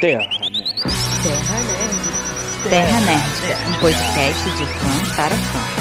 Terra Nerd. Terra Nerd. Terra Nerd, um podcast de fã para fã.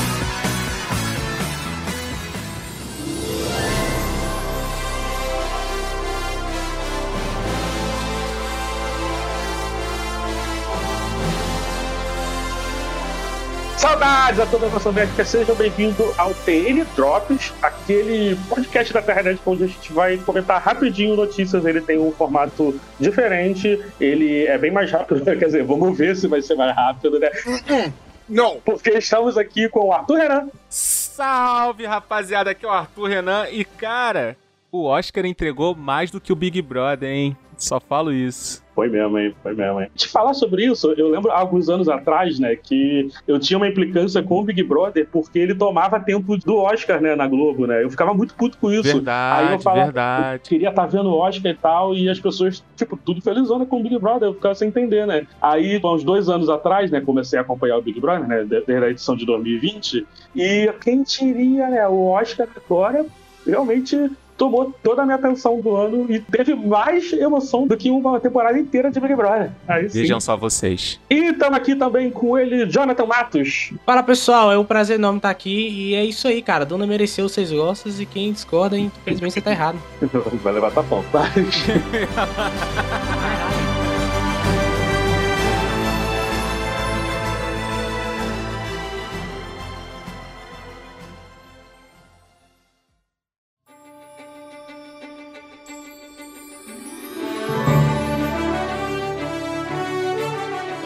Saudades a toda a nossa médica, sejam bem-vindos ao TN Drops, aquele podcast da Terra Nerd onde a gente vai comentar rapidinho notícias. Ele tem um formato diferente, ele é bem mais rápido, quer dizer, vamos ver se vai ser mais rápido, né? Não. Porque estamos aqui com o Arthur Renan. Salve, rapaziada, aqui é o Arthur Renan e cara, o Oscar entregou mais do que o Big Brother, hein? Só falo isso. Foi mesmo, hein? Foi mesmo, hein? Te falar sobre isso, eu lembro há alguns anos atrás, né, que eu tinha uma implicância com o Big Brother porque ele tomava tempo do Oscar, né, na Globo, né? Eu ficava muito puto com isso. Verdade, Aí eu falava, verdade. eu queria estar vendo o Oscar e tal, e as pessoas, tipo, tudo felizona com o Big Brother, eu ficava sem entender, né? Aí, há uns dois anos atrás, né, comecei a acompanhar o Big Brother, né, desde a edição de 2020, e quem diria, né, o Oscar agora realmente tomou toda a minha atenção do ano e teve mais emoção do que uma temporada inteira de Big Brother. Aí sim. Vejam só vocês. E estamos aqui também com ele, Jonathan Matos. Fala pessoal, é um prazer enorme estar aqui e é isso aí, cara. Dona mereceu seis gostos e quem discorda, infelizmente você tá errado. Vai levar tapão, tá?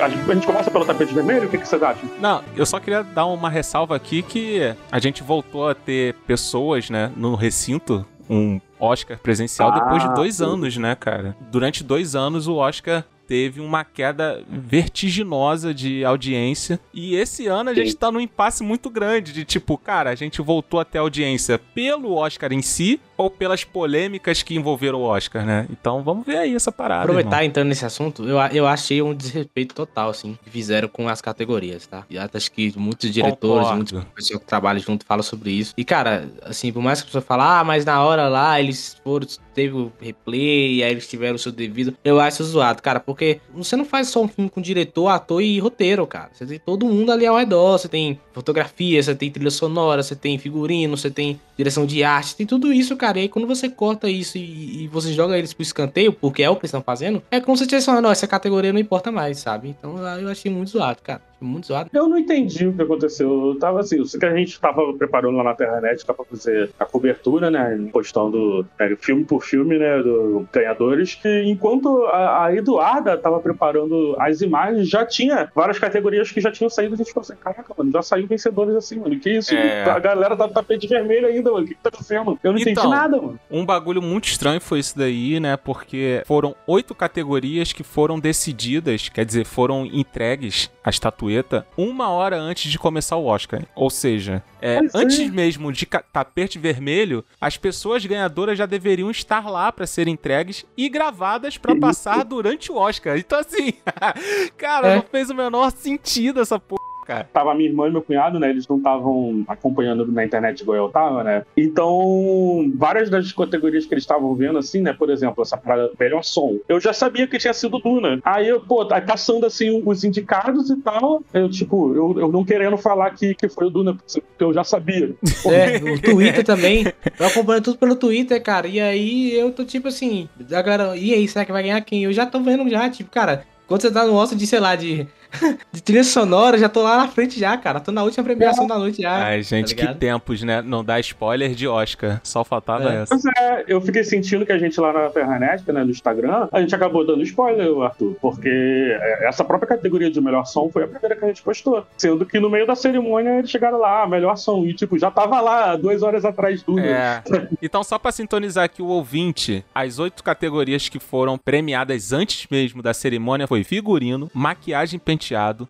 A gente, começa pelo tapete vermelho? O que, que vocês acham? Não, eu só queria dar uma ressalva aqui que a gente voltou a ter pessoas, né, no recinto, um Oscar presencial Ah, depois de dois sim. anos, né, cara? Durante dois anos o Oscar teve uma queda vertiginosa de audiência. E esse ano a gente tá num impasse muito grande de tipo, cara, a gente voltou até a audiência pelo Oscar em si ou pelas polêmicas que envolveram o Oscar, né? Então vamos ver aí essa parada. Aproveitar irmão. entrando nesse assunto, eu, eu achei um desrespeito total, assim, que fizeram com as categorias, tá? E acho que muitos diretores, Concordo. muitas pessoas que trabalham junto falam sobre isso. E, cara, assim, por mais que a pessoa fale, ah, mas na hora lá eles foram, teve o replay, aí eles tiveram o seu devido. Eu acho zoado, cara, porque você não faz só um filme com diretor, ator e roteiro, cara. Você tem todo mundo ali ao redor, você tem fotografia, você tem trilha sonora, você tem figurino, você tem direção de arte, tem tudo isso, cara. E aí quando você corta isso e, e você joga eles pro escanteio, porque é o que eles estão fazendo, é como se tivesse falando, essa categoria não importa mais, sabe? Então eu achei muito zoado, cara. Muito zoado. Eu não entendi o que aconteceu. Eu tava assim, eu sei que a gente tava preparando lá na Terranet pra fazer a cobertura, né? Postando né, filme por filme, né? Do ganhadores. E enquanto a, a Eduarda tava preparando as imagens, já tinha várias categorias que já tinham saído. A gente ficou assim, caraca, mano, já saiu vencedores assim, mano. Que isso? É. A galera tá no tapete vermelho ainda, mano. O que, que tá acontecendo? Eu não entendi Então, nada, mano. Um bagulho muito estranho foi isso daí, né? Porque foram oito categorias que foram decididas, quer dizer, foram entregues a estatueta uma hora antes de começar o Oscar. Ou seja, é, é. antes mesmo de tapete vermelho, as pessoas ganhadoras já deveriam estar lá pra serem entregues e gravadas pra passar durante o Oscar. Então, assim, cara, É. não fez o menor sentido essa porra. Cara. Tava minha irmã e meu cunhado, né? Eles não estavam acompanhando na internet igual eu tava, né? Então, várias das categorias que eles estavam vendo, assim, né? Por exemplo, essa parada melhor som. Eu já sabia que tinha sido Duna. Aí eu, pô, tá caçando assim os indicados e tal. Eu, tipo, eu, eu não querendo falar que, que foi o Duna, porque eu já sabia. É, o Twitter também. Eu acompanho tudo pelo Twitter, cara. E aí eu tô tipo assim, a galera, e aí, será que vai ganhar quem? Eu já tô vendo já, tipo, cara, quando você tá no Oscar de, sei lá, de, de trilha sonora, já tô lá na frente já, cara. Tô na última premiação da noite já. Ai, gente, que ligado? tempos, né? Não dá spoiler de Oscar. Só faltava É. essa. Pois é, eu fiquei sentindo que a gente lá na Terranet, né, no Instagram, a gente acabou dando spoiler, Arthur, porque é, essa própria categoria de melhor som foi a primeira que a gente postou. Sendo que no meio da cerimônia eles chegaram lá, ah, melhor som, e tipo, já tava lá duas horas atrás tudo. É. Então, só pra sintonizar aqui o ouvinte, as oito categorias que foram premiadas antes mesmo da cerimônia foi figurino, maquiagem penteado,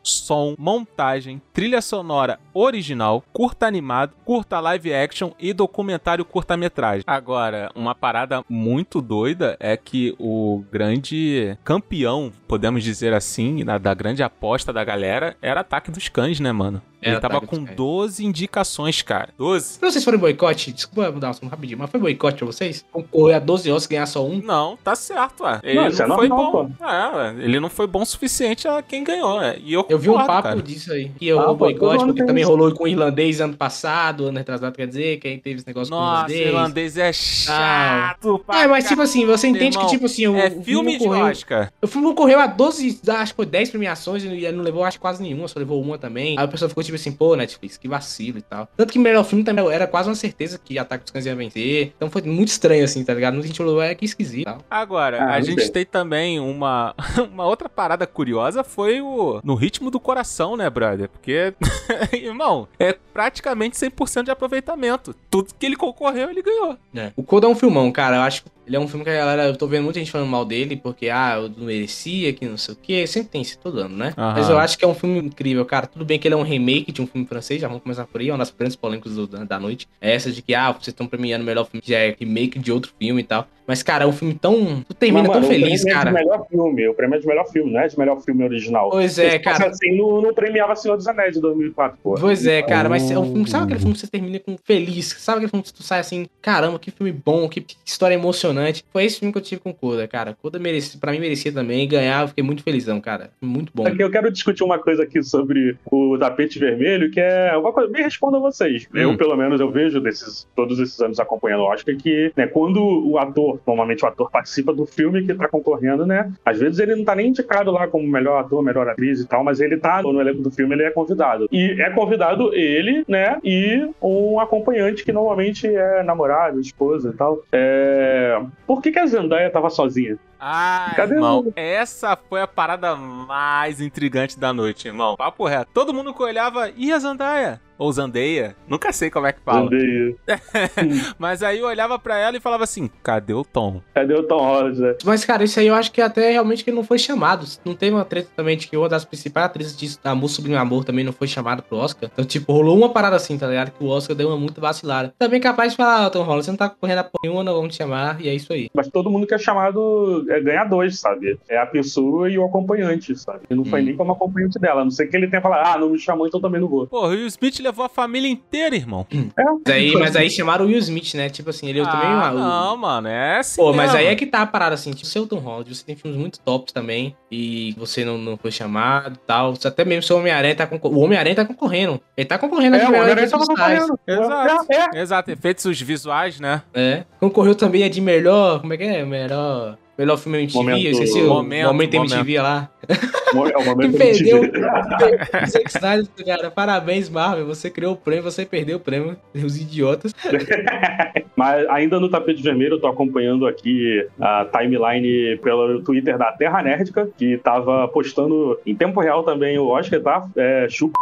som, montagem, trilha sonora original, curta animado, curta live action e documentário curta-metragem. Agora, uma parada muito doida é que o grande campeão, podemos dizer assim, da grande aposta da galera, era Ataque dos Cães, né, mano? Ele Ela tava com muito 12 indicações, cara. 12? Pra vocês forem boicote, desculpa mudar um assunto rapidinho, mas foi boicote pra vocês? Concorrer a 12 Oscars e ganhar só um? Não, tá certo, ué. Ele Não, não, é foi normal, bom. É, ué. Ele não foi bom o suficiente a quem ganhou, é. E eu Eu vi um papo cara. disso aí. Que eu Ah, o pô, boicote, porque também isso. rolou com o irlandês ano passado, ano retrasado, quer dizer, que aí teve esse negócio com o Nossa, irlandês. irlandês é chato. pra É, mas tipo assim, você entende Irmão, que, tipo assim, o, É o filme de Oscar. O filme concorreu a 12, acho que foi 10 premiações e não levou acho, quase nenhuma, só levou uma também. Aí o pessoal ficou tipo assim, pô, Netflix, que vacilo e tal. Tanto que melhor filme também era quase uma certeza que Ataque dos Cães ia vencer. Então foi muito estranho assim, tá ligado? Muita gente falou, é que esquisito tal. Agora, Ah, a gente sei. tem também uma, uma outra parada curiosa foi o No Ritmo do Coração, né, brother? Porque, irmão, é praticamente 100% de aproveitamento. Tudo que ele concorreu, ele ganhou. É. O Coda é um filmão, cara. Eu acho que ele é um filme que a galera. Eu tô vendo muita gente falando mal dele, porque, ah, eu não merecia, que não sei o quê. Sempre tem isso todo ano, né? Aham. Mas eu acho que é um filme incrível, cara. Tudo bem que ele é um remake de um filme francês, já vamos começar por aí. É uma das grandes polêmicas do- da, da noite. É essa de que, ah, vocês estão premiando o melhor filme, que é remake de outro filme e tal. Mas, cara, é um filme tão. Tu termina Mas, tão feliz, o prêmio cara. É de melhor filme. O prêmio é de melhor filme, não é de melhor filme original. Pois é, cara. assim, não, não premiava Senhor dos Anéis de 2004, pô. Pois é, cara, mas é um filme. Sabe aquele filme que você termina com feliz? Sabe aquele filme que tu sai assim, caramba, que filme bom, que história emocionante? Foi esse filme que eu tive com o Coda, cara. Coda merecia, pra mim merecia também ganhar, eu fiquei muito felizão, cara. Muito bom. Aqui eu quero discutir uma coisa aqui sobre o tapete vermelho, que é uma coisa. Me respondam vocês. Hum. Eu, pelo menos, eu vejo desses, todos esses anos acompanhando o Oscar que, né, quando o ator, normalmente o ator participa do filme que tá concorrendo, né? Às vezes ele não tá nem indicado lá como melhor ator, melhor atriz e tal, mas ele tá no elenco do filme, ele é convidado. E é convidado ele, né? E um acompanhante que normalmente é namorado, esposa e tal. É... Por que, que a Zendaya tava sozinha? Ah, Cadê irmão, essa foi a parada mais intrigante da noite, irmão. Papo reto. Todo mundo que olhava, e a Zandaia? Ou Zandeia? Nunca sei como é que fala. Zendaya. Mas aí eu olhava pra ela e falava assim, cadê o Tom? Cadê o Tom Holland? né? Mas, cara, isso aí eu acho que até realmente que ele não foi chamado. Não teve uma treta também de que uma das principais atrizes de Amor Sublime Amor também não foi chamada pro Oscar. Então, tipo, rolou uma parada assim, tá ligado? Que o Oscar deu uma muito vacilada. Também capaz de falar, ah, Tom Holland, você não tá correndo a porra nenhuma, não vamos te chamar. E é isso aí. Mas todo mundo que é chamado é, ganha dois, sabe? É a pessoa e o acompanhante, sabe? E não foi Hum. nem como acompanhante dela. A não sei que ele tenha falado, ah, não me chamou, então também não vou. Pô, o Will Smith levou a família inteira, irmão. Mas aí, mas aí chamaram o Will Smith, né? Tipo assim, ele eu também. ah, ah, o- não, mano, é assim Pô, mas aí é que tá a parada assim, tipo, seu Tom Holland, você tem filmes muito tops também, e você não, não foi chamado e tal. Até mesmo seu Homem-Aranha tá concorrendo. O Homem-Aranha tá concorrendo. Ele tá concorrendo É, o Homem-Aranha visuais. concorrendo. Exato. É, é. Exato, efeitos visuais, né? É. Concorreu também a de melhor. Como é que é? Melhor. Melhor filme MTV, Momento- eu esqueci o momento, momento, MTV lá. É o Que momento perdeu. MTV. perdeu o Zack Snyder, cara. Parabéns, Marvel. Você criou o prêmio, você perdeu o prêmio. Os idiotas. Mas ainda no tapete vermelho, eu tô acompanhando aqui a timeline pelo Twitter da Terra Nerdica, que tava postando em tempo real também o Oscar, tá? É, chupa.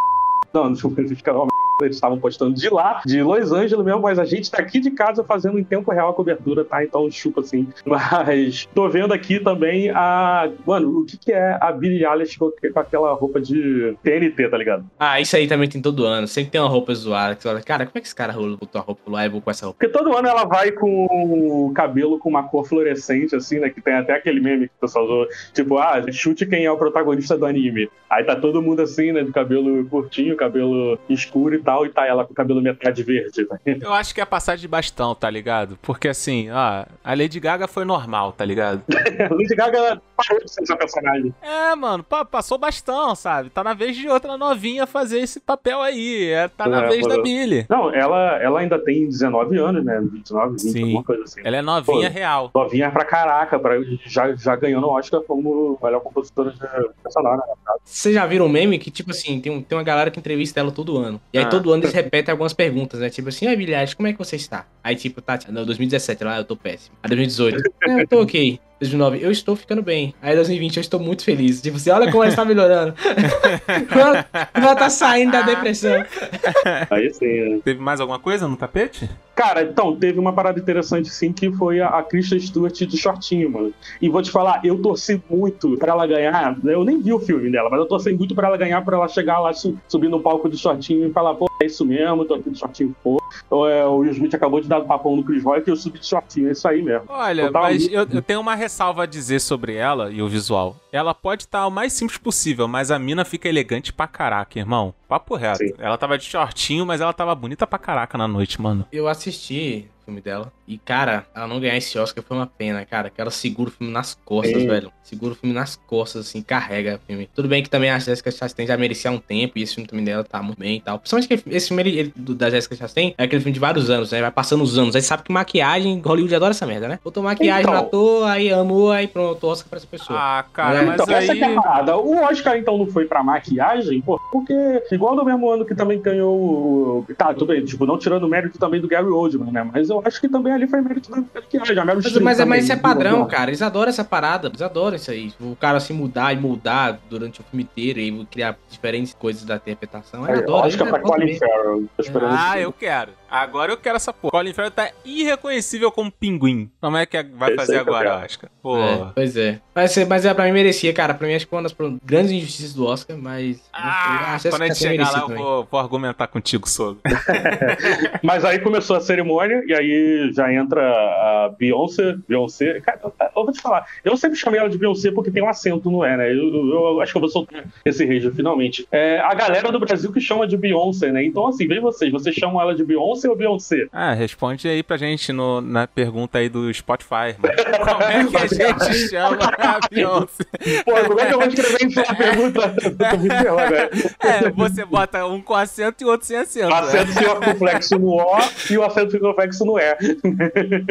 Não, não chupa, fica uma eles estavam postando de lá, de Los Angeles mesmo, mas a gente tá aqui de casa fazendo em tempo real a cobertura, tá? Então chupa assim. Mas tô vendo aqui também a. Mano, o que, que é a Billie Eilish com, aquela roupa de TNT, tá ligado? Ah, isso aí também tem todo ano. Sempre tem uma roupa zoada. Que você olha, cara, como é que esse cara botou a roupa lá? Eu vou com essa roupa. Porque todo ano ela vai com o cabelo com uma cor fluorescente, assim, né? Que tem até aquele meme que o pessoal usou. Tipo, ah, chute quem é o protagonista do anime. Aí tá todo mundo assim, né? De cabelo curtinho, cabelo escuro e tal. E tá ela com o cabelo metade verde. Tá? Eu acho que é passar de bastão, tá ligado? Porque assim, ó, a Lady Gaga foi normal, tá ligado? Lady Gaga parou de ser essa personagem. É, mano, pa- passou bastão, sabe? Tá na vez de outra novinha fazer esse papel aí. É, tá na É, vez da. Billy. Não, ela, ela ainda tem 19 anos, né? 29, 20, Sim. alguma coisa assim. Ela é novinha Pô. real. Novinha pra caraca, pra, já, já ganhando o Oscar como melhor compositora de personagem. né? Vocês já viram um meme que, tipo assim, tem, um- tem uma galera que entrevista ela todo ano. E aí Ah. Todo ano eles repetem algumas perguntas, né? Tipo assim, ah, Bilhares, como é que você está? Aí, tipo, tá, não, 2017, lá eu tô péssimo. Aí 2018, é, eu tô ok. 2009, eu estou ficando bem. Aí 2020, eu estou muito feliz. Tipo assim, olha como ela está melhorando. ela, ela tá saindo da depressão. Aí sim, né? Teve mais alguma coisa no tapete? Cara, então, teve uma parada interessante, sim, que foi a, a Kristen Stewart de shortinho, mano. E vou te falar, eu torci muito pra ela ganhar. Eu nem vi o filme dela, mas eu torci muito pra ela ganhar, pra ela chegar lá, su- subir no palco de shortinho e falar, pô, é isso mesmo, tô aqui de shortinho, pô. É, o Will Smith acabou de dar um papão no Chris Rock e eu subi de shortinho, é isso aí mesmo. Olha, mas eu, eu tenho uma ressalva a dizer sobre ela e o visual. ela pode estar o mais simples possível, mas a mina fica elegante pra caraca, irmão. Papo reto. Sim. Ela tava de shortinho, mas ela tava bonita pra caraca na noite, mano. Eu assisti filme dela. E, cara, ela não ganhar esse Oscar foi uma pena, cara. Que ela segura o filme nas costas, Sim. velho. Segura o filme nas costas, assim, carrega o filme. Tudo bem que também a Jessica Chastain já merecia um tempo. E esse filme também dela tá muito bem e tal. Principalmente que esse filme ele- ele- do- da Jessica Chastain é aquele filme de vários anos, né? Vai passando os anos. Aí sabe que maquiagem, Hollywood adora essa merda, né? Botou maquiagem Então. no ator, aí amou, aí pronto, Oscar pra essa pessoa. Ah, cara, É, mas Então, essa que é aí. a parada. O Oscar, então, não foi pra maquiagem, pô, porque igual no mesmo ano que também ganhou o... Tá, tudo bem, tipo, não tirando o mérito também do Gary Oldman, né? Mas eu acho que também ali foi mérito da maquiagem. A Meryl Mas, mas, é- mas também, isso é padrão, cara. Eles adoram essa parada. Eles adoram isso aí. O cara se mudar e mudar durante o filme inteiro e criar diferentes coisas da interpretação. Eu Aí, adoro. Oscar eles pra adoram Colin. Farrell. Ah, eu quero. Agora eu quero essa porra. Colin Farrell tá irreconhecível como pinguim. Como é que vai Esse fazer eu agora, quero. Oscar? Pô. É, pois é. Mas, é- mas é, pra mim merecia, cara. Pra mim acho que foi uma das grandes injustiças do Oscar, mas. Ah, acho quando a gente chegar lá, merecia eu também. vou, vou argumentar contigo sobre. Mas aí começou a cerimônia e aí já entra a Beyoncé. Beyoncé. Cara, eu vou te falar, eu sempre chamei ela de Beyoncé porque tem um acento, não é, né? Eu, eu- eu acho que eu vou soltar esse rage finalmente. É a galera do Brasil que chama de Beyoncé, né? Então, assim, vem vocês, vocês chamam ela de Beyoncé ou Beyoncé? Ah, responde aí pra gente no- na pergunta aí do Spotify, mano. Como é que a gente chama a Beyoncé? Pô, como é que eu vou escrever isso na pergunta? Né? É, você bota um com acento e outro sem acento. O né? acento circunflexo no O e o acento circunflexo no E.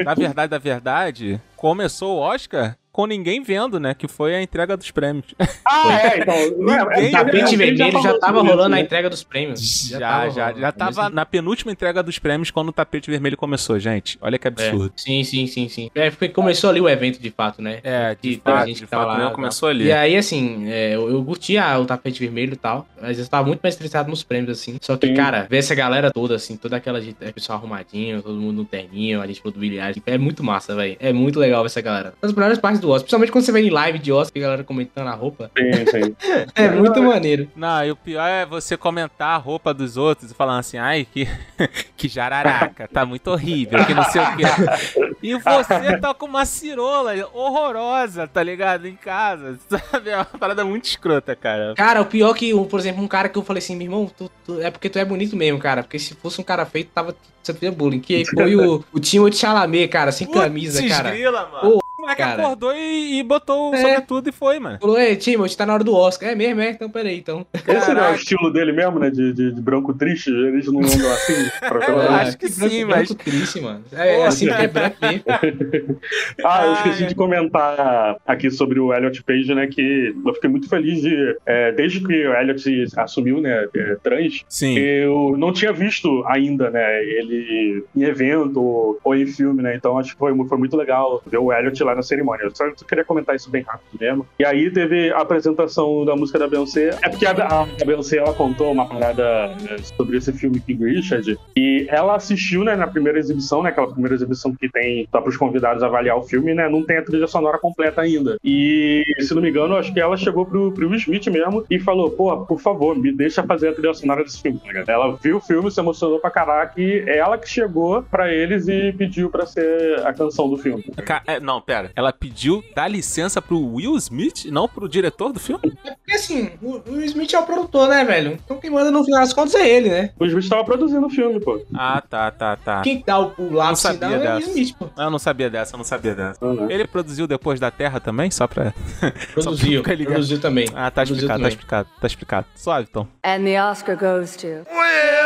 Na verdade, na verdade, começou o Oscar com ninguém vendo, né? Que foi a entrega dos prêmios. Ah, é, então. não é- Ninguém- é- Tapete é- vermelho já tava rolando a isso, né? entrega dos prêmios. Já, tava já, rolando. já tava na penúltima entrega dos prêmios quando o tapete vermelho começou, gente. Olha que É, absurdo. sim, sim, sim, sim. É, foi, começou ali o evento de fato, né? É, de teve fato, gente de que tava fato, lá, começou ali. E aí, assim, é, eu, eu curti a- o tapete vermelho e tal, mas eu tava muito mais estressado nos prêmios, assim. Só que, Sim. cara, ver essa galera toda, assim, toda aquela gente, é, pessoal arrumadinho, todo mundo no terninho, a gente falou do bilhar, é muito massa, velho. É muito legal ver essa galera. Das melhores partes do Oscar, principalmente quando você vê em live de Oscar, a galera comentando a roupa. Sim, sim. É muito maneiro. Não, e o pior é você comentar a roupa dos outros e falar assim, ai, que, que jararaca, tá muito horrível, que não sei o quê. E você tá com uma cirola horrorosa, tá ligado? Em casa, sabe? É uma parada muito escrota, cara. Cara, o pior que, por exemplo, um cara que eu falei assim, meu irmão, tu- tu- é porque tu é bonito mesmo, cara. Porque se fosse um cara feito, tava sofrendo bullying. Que foi o, o Timothée Chalamet, cara, sem camisa, Putz, cara. grila, mano. Ô, o moleque cara. acordou e, e botou o É. sobretudo e foi, mano. Falou, ei, Timothée, tá na hora do Oscar. É mesmo, é? Então, peraí, então. Esse não é o Caraca. estilo dele mesmo, né? De, de, de branco triste. Eles não andam assim. pra Eu pela- acho que branco- sim, branco mas- triste, mano. É, Pô, assim que é branco mesmo. Ah, eu esqueci é. de comentar aqui sobre o Elliot Page, né? Que eu fiquei muito feliz de. é, desde que o Elliot assumiu, né? é, trans, Sim. eu não tinha visto ainda, né? Ele em evento ou em filme, né? Então acho que foi, foi muito legal ver o Elliot lá na cerimônia. Eu só só queria comentar isso bem rápido mesmo. E aí teve a apresentação da música da Beyoncé. É porque a, a, a Beyoncé ela contou uma parada né, sobre esse filme King Richard. E ela assistiu, né, na primeira exibição, né? Aquela primeira exibição que tem dá para os convidados avaliar o filme, né? Não tem a trilha sonora completa ainda. E, se não me engano, acho que ela chegou pro, pro Will Smith mesmo e falou: pô, por favor, me deixa fazer a trilha sonora desse filme. tá? Ela viu o filme, se emocionou pra caraca e é ela que chegou pra eles e pediu pra ser a canção do filme. Ca- é, não, pera. Ela pediu dar licença pro Will Smith, não pro diretor do filme? Porque assim, o, o Smith é o produtor, né, velho? Então quem manda no final das contas é ele, né? O Smith tava produzindo o filme, pô. Ah, tá, tá, tá. Quem dá o, o lápis sabia final é o dessa. Smith, pô. Eu não sabia dessa, eu não sabia dessa. Uhum. Ele produziu depois da Terra também, só pra. Produziu, ficar ligado. produziu também. Ah, tá Produziu explicado, tá também. explicado, tá explicado. Suave, então. And the Oscar goes to. Will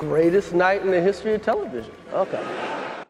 Greatest night in the history of television. Okay.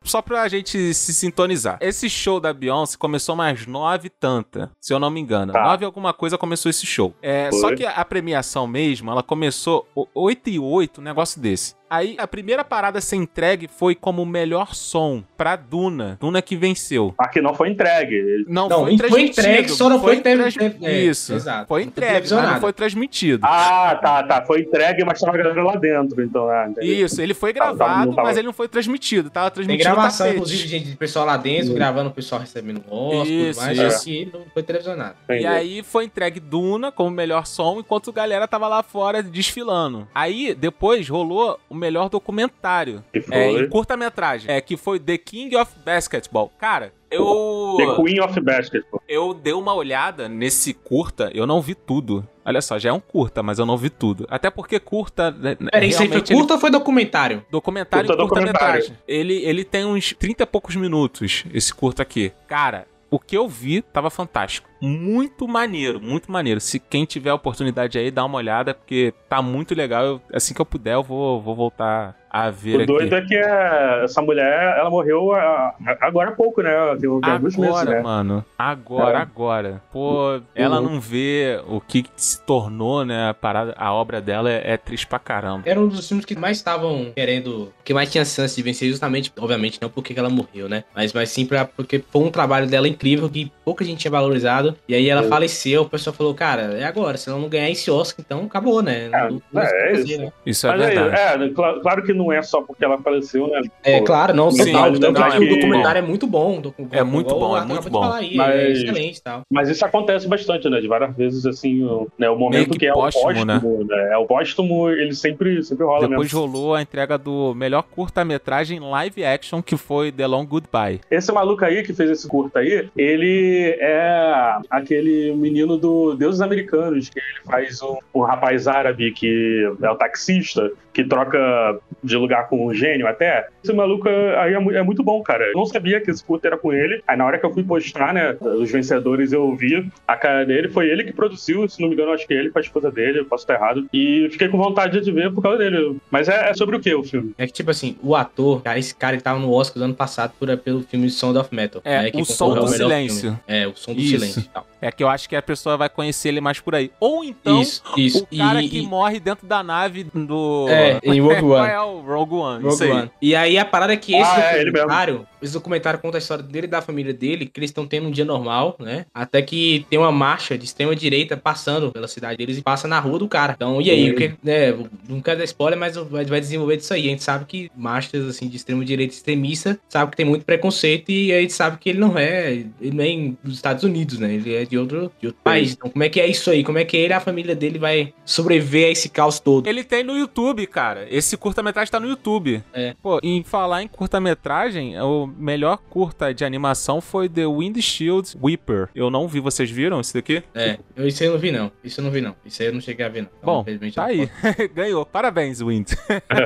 Só pra gente se sintonizar. Esse show da Beyoncé começou mais nove e tanta, se eu não me engano. Tá. Nove e alguma coisa começou esse show. É, Foi. só que a premiação mesmo, ela começou oito e oito, um negócio desse. Aí a primeira parada a ser entregue foi como melhor som pra Duna. Duna que venceu. Aqui não foi entregue. Não, Não, foi foi transmitido. entregue, só não foi trans- teve- é, Isso. exato. Foi Não foi entregue, mas não foi transmitido. Ah, tá, tá. Foi entregue, mas tava a galera lá dentro, então. Ah, entendi. Isso, ele foi Tá, tá, gravado, tava- mas ele não foi transmitido. Tava Tem transmitido gravação, tapete. inclusive, gente, de pessoal lá dentro, gravando o pessoal recebendo Oscar, tudo Isso, que não foi televisionado. Entendi. E aí foi entregue Duna como melhor som, enquanto a galera tava lá fora desfilando. Aí, depois, rolou o melhor documentário. Que foi É, em curta-metragem. É, que foi The King of Basketball. Cara, eu. The Queen of Basketball. Eu dei uma olhada nesse curta, eu não vi tudo. Olha só, já é um curta, mas eu não vi tudo. Até porque curta. né, Peraí, isso aí foi realmente ele- curta ou foi documentário? Documentário Curta e curta-metragem. Ele, ele tem uns 30 e poucos minutos, esse curta aqui. Cara, o que eu vi tava fantástico. Muito maneiro, muito maneiro. Se quem tiver a oportunidade aí, dá uma olhada, porque tá muito legal. Eu- assim que eu puder, eu vou, vou voltar a ver O aqui. doido é que é- essa mulher, ela morreu ah, agora há pouco, né? Tem, alguns meses, Agora, né? mano. Agora, É. agora. Pô, ela não vê o que se tornou, né? A, parada, a obra dela é, é triste pra caramba. Era um dos filmes que mais estavam querendo. Que mais tinha chance de vencer, justamente, obviamente, não porque que ela morreu, né? Mas, mas sim pra, porque foi um trabalho dela incrível que pouca gente tinha valorizado. E aí ela É. faleceu, o pessoal falou, cara, é agora. Se ela não ganhar esse Oscar, então acabou, né? É, Não- não é, é fazer, isso. né? Isso é Mas aí, verdade. é, claro, claro que não é só porque ela faleceu, né? É, Pô, claro, não, Sim, total. Tanto não, que é o documentário é muito bom. docu- É muito bom, é muito bom. falar aí, Mas- É excelente e tal. Mas isso acontece bastante, né? De várias vezes, assim, o, né, o momento que que, é póstumo, o póstumo, né? É o póstumo, ele sempre, sempre rola Depois mesmo. rolou a entrega do melhor curta-metragem live action, que foi The Long Goodbye. Esse maluco aí que fez esse curta aí, ele é aquele menino do Deuses Americanos, que ele faz um, um rapaz árabe que é o taxista, que troca de lugar com um gênio até. Esse maluco aí é, é muito bom, cara. Eu não sabia que esse curta era com ele. Aí na hora que eu fui postar, né, os vencedores eu vi a cara dele. Foi ele que produziu, se não me engano, acho que ele com a esposa dele, eu posso estar errado. E fiquei com vontade de ver por causa dele. Mas é, é sobre o que o filme? É que, tipo assim, o ator, cara, esse cara ele tava no Oscar do ano passado por, pelo filme Sound of Metal. É, né, que o Som do Silêncio. filme. É, o som do Isso. silêncio e tal. É que eu acho que a pessoa vai conhecer ele mais por aí. Ou então, isso, isso. o cara e, que e- morre dentro da nave do. É, em Rogue Qual One. é o Rogue One? Rogue isso aí. One. E aí a parada é que esse Ah, é, documentário, esse documentário conta a história dele e da família dele, que eles estão tendo um dia normal, né? Até que tem uma marcha de extrema direita passando pela cidade deles e passa na rua do cara. Então, e aí, o que, né, não quero dar spoiler, mas vai, vai desenvolver disso aí. A gente sabe que marchas assim de extrema direita extremista, sabe que tem muito preconceito e a gente sabe que ele não é, ele não é dos Estados Unidos, né? Ele é de outro, de outro país. Então, como é que é isso aí? Como é que ele e a família dele vai sobreviver a esse caos todo? Ele tem no YouTube, cara. Esse curta-metragem tá no YouTube. É. Pô, em falar em curta-metragem, o melhor curta de animação foi The Windshield Weeper. Eu não vi, vocês viram esse daqui? É, eu, isso aí eu não vi não. Isso eu não vi não. Isso aí eu não cheguei a ver não. Então, Bom, tá aí. Ganhou. Parabéns, Wind.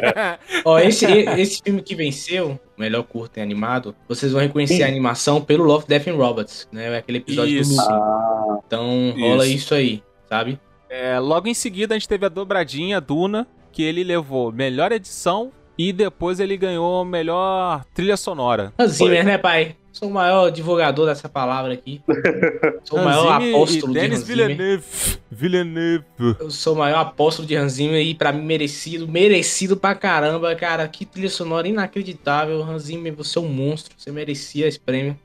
Ó, esse, esse filme que venceu, o melhor curto em animado, vocês vão reconhecer Sim. a animação pelo Love, Death and Robots, né? É aquele episódio Isso. do Lucy. Ah, Então rola Isso. isso aí, sabe? É, logo em seguida, a gente teve a dobradinha Duna, que ele levou melhor edição e depois ele ganhou melhor trilha sonora. Hans Zimmer, né, pai? Sou o maior divulgador dessa palavra aqui. Sou o maior apóstolo de Denis Hans. Villeneuve. Villeneuve. Eu sou o maior apóstolo de Hans Zimmer e pra mim merecido, merecido pra caramba, cara. Que trilha sonora inacreditável. Hans Zimmer, você é um monstro, você merecia esse prêmio.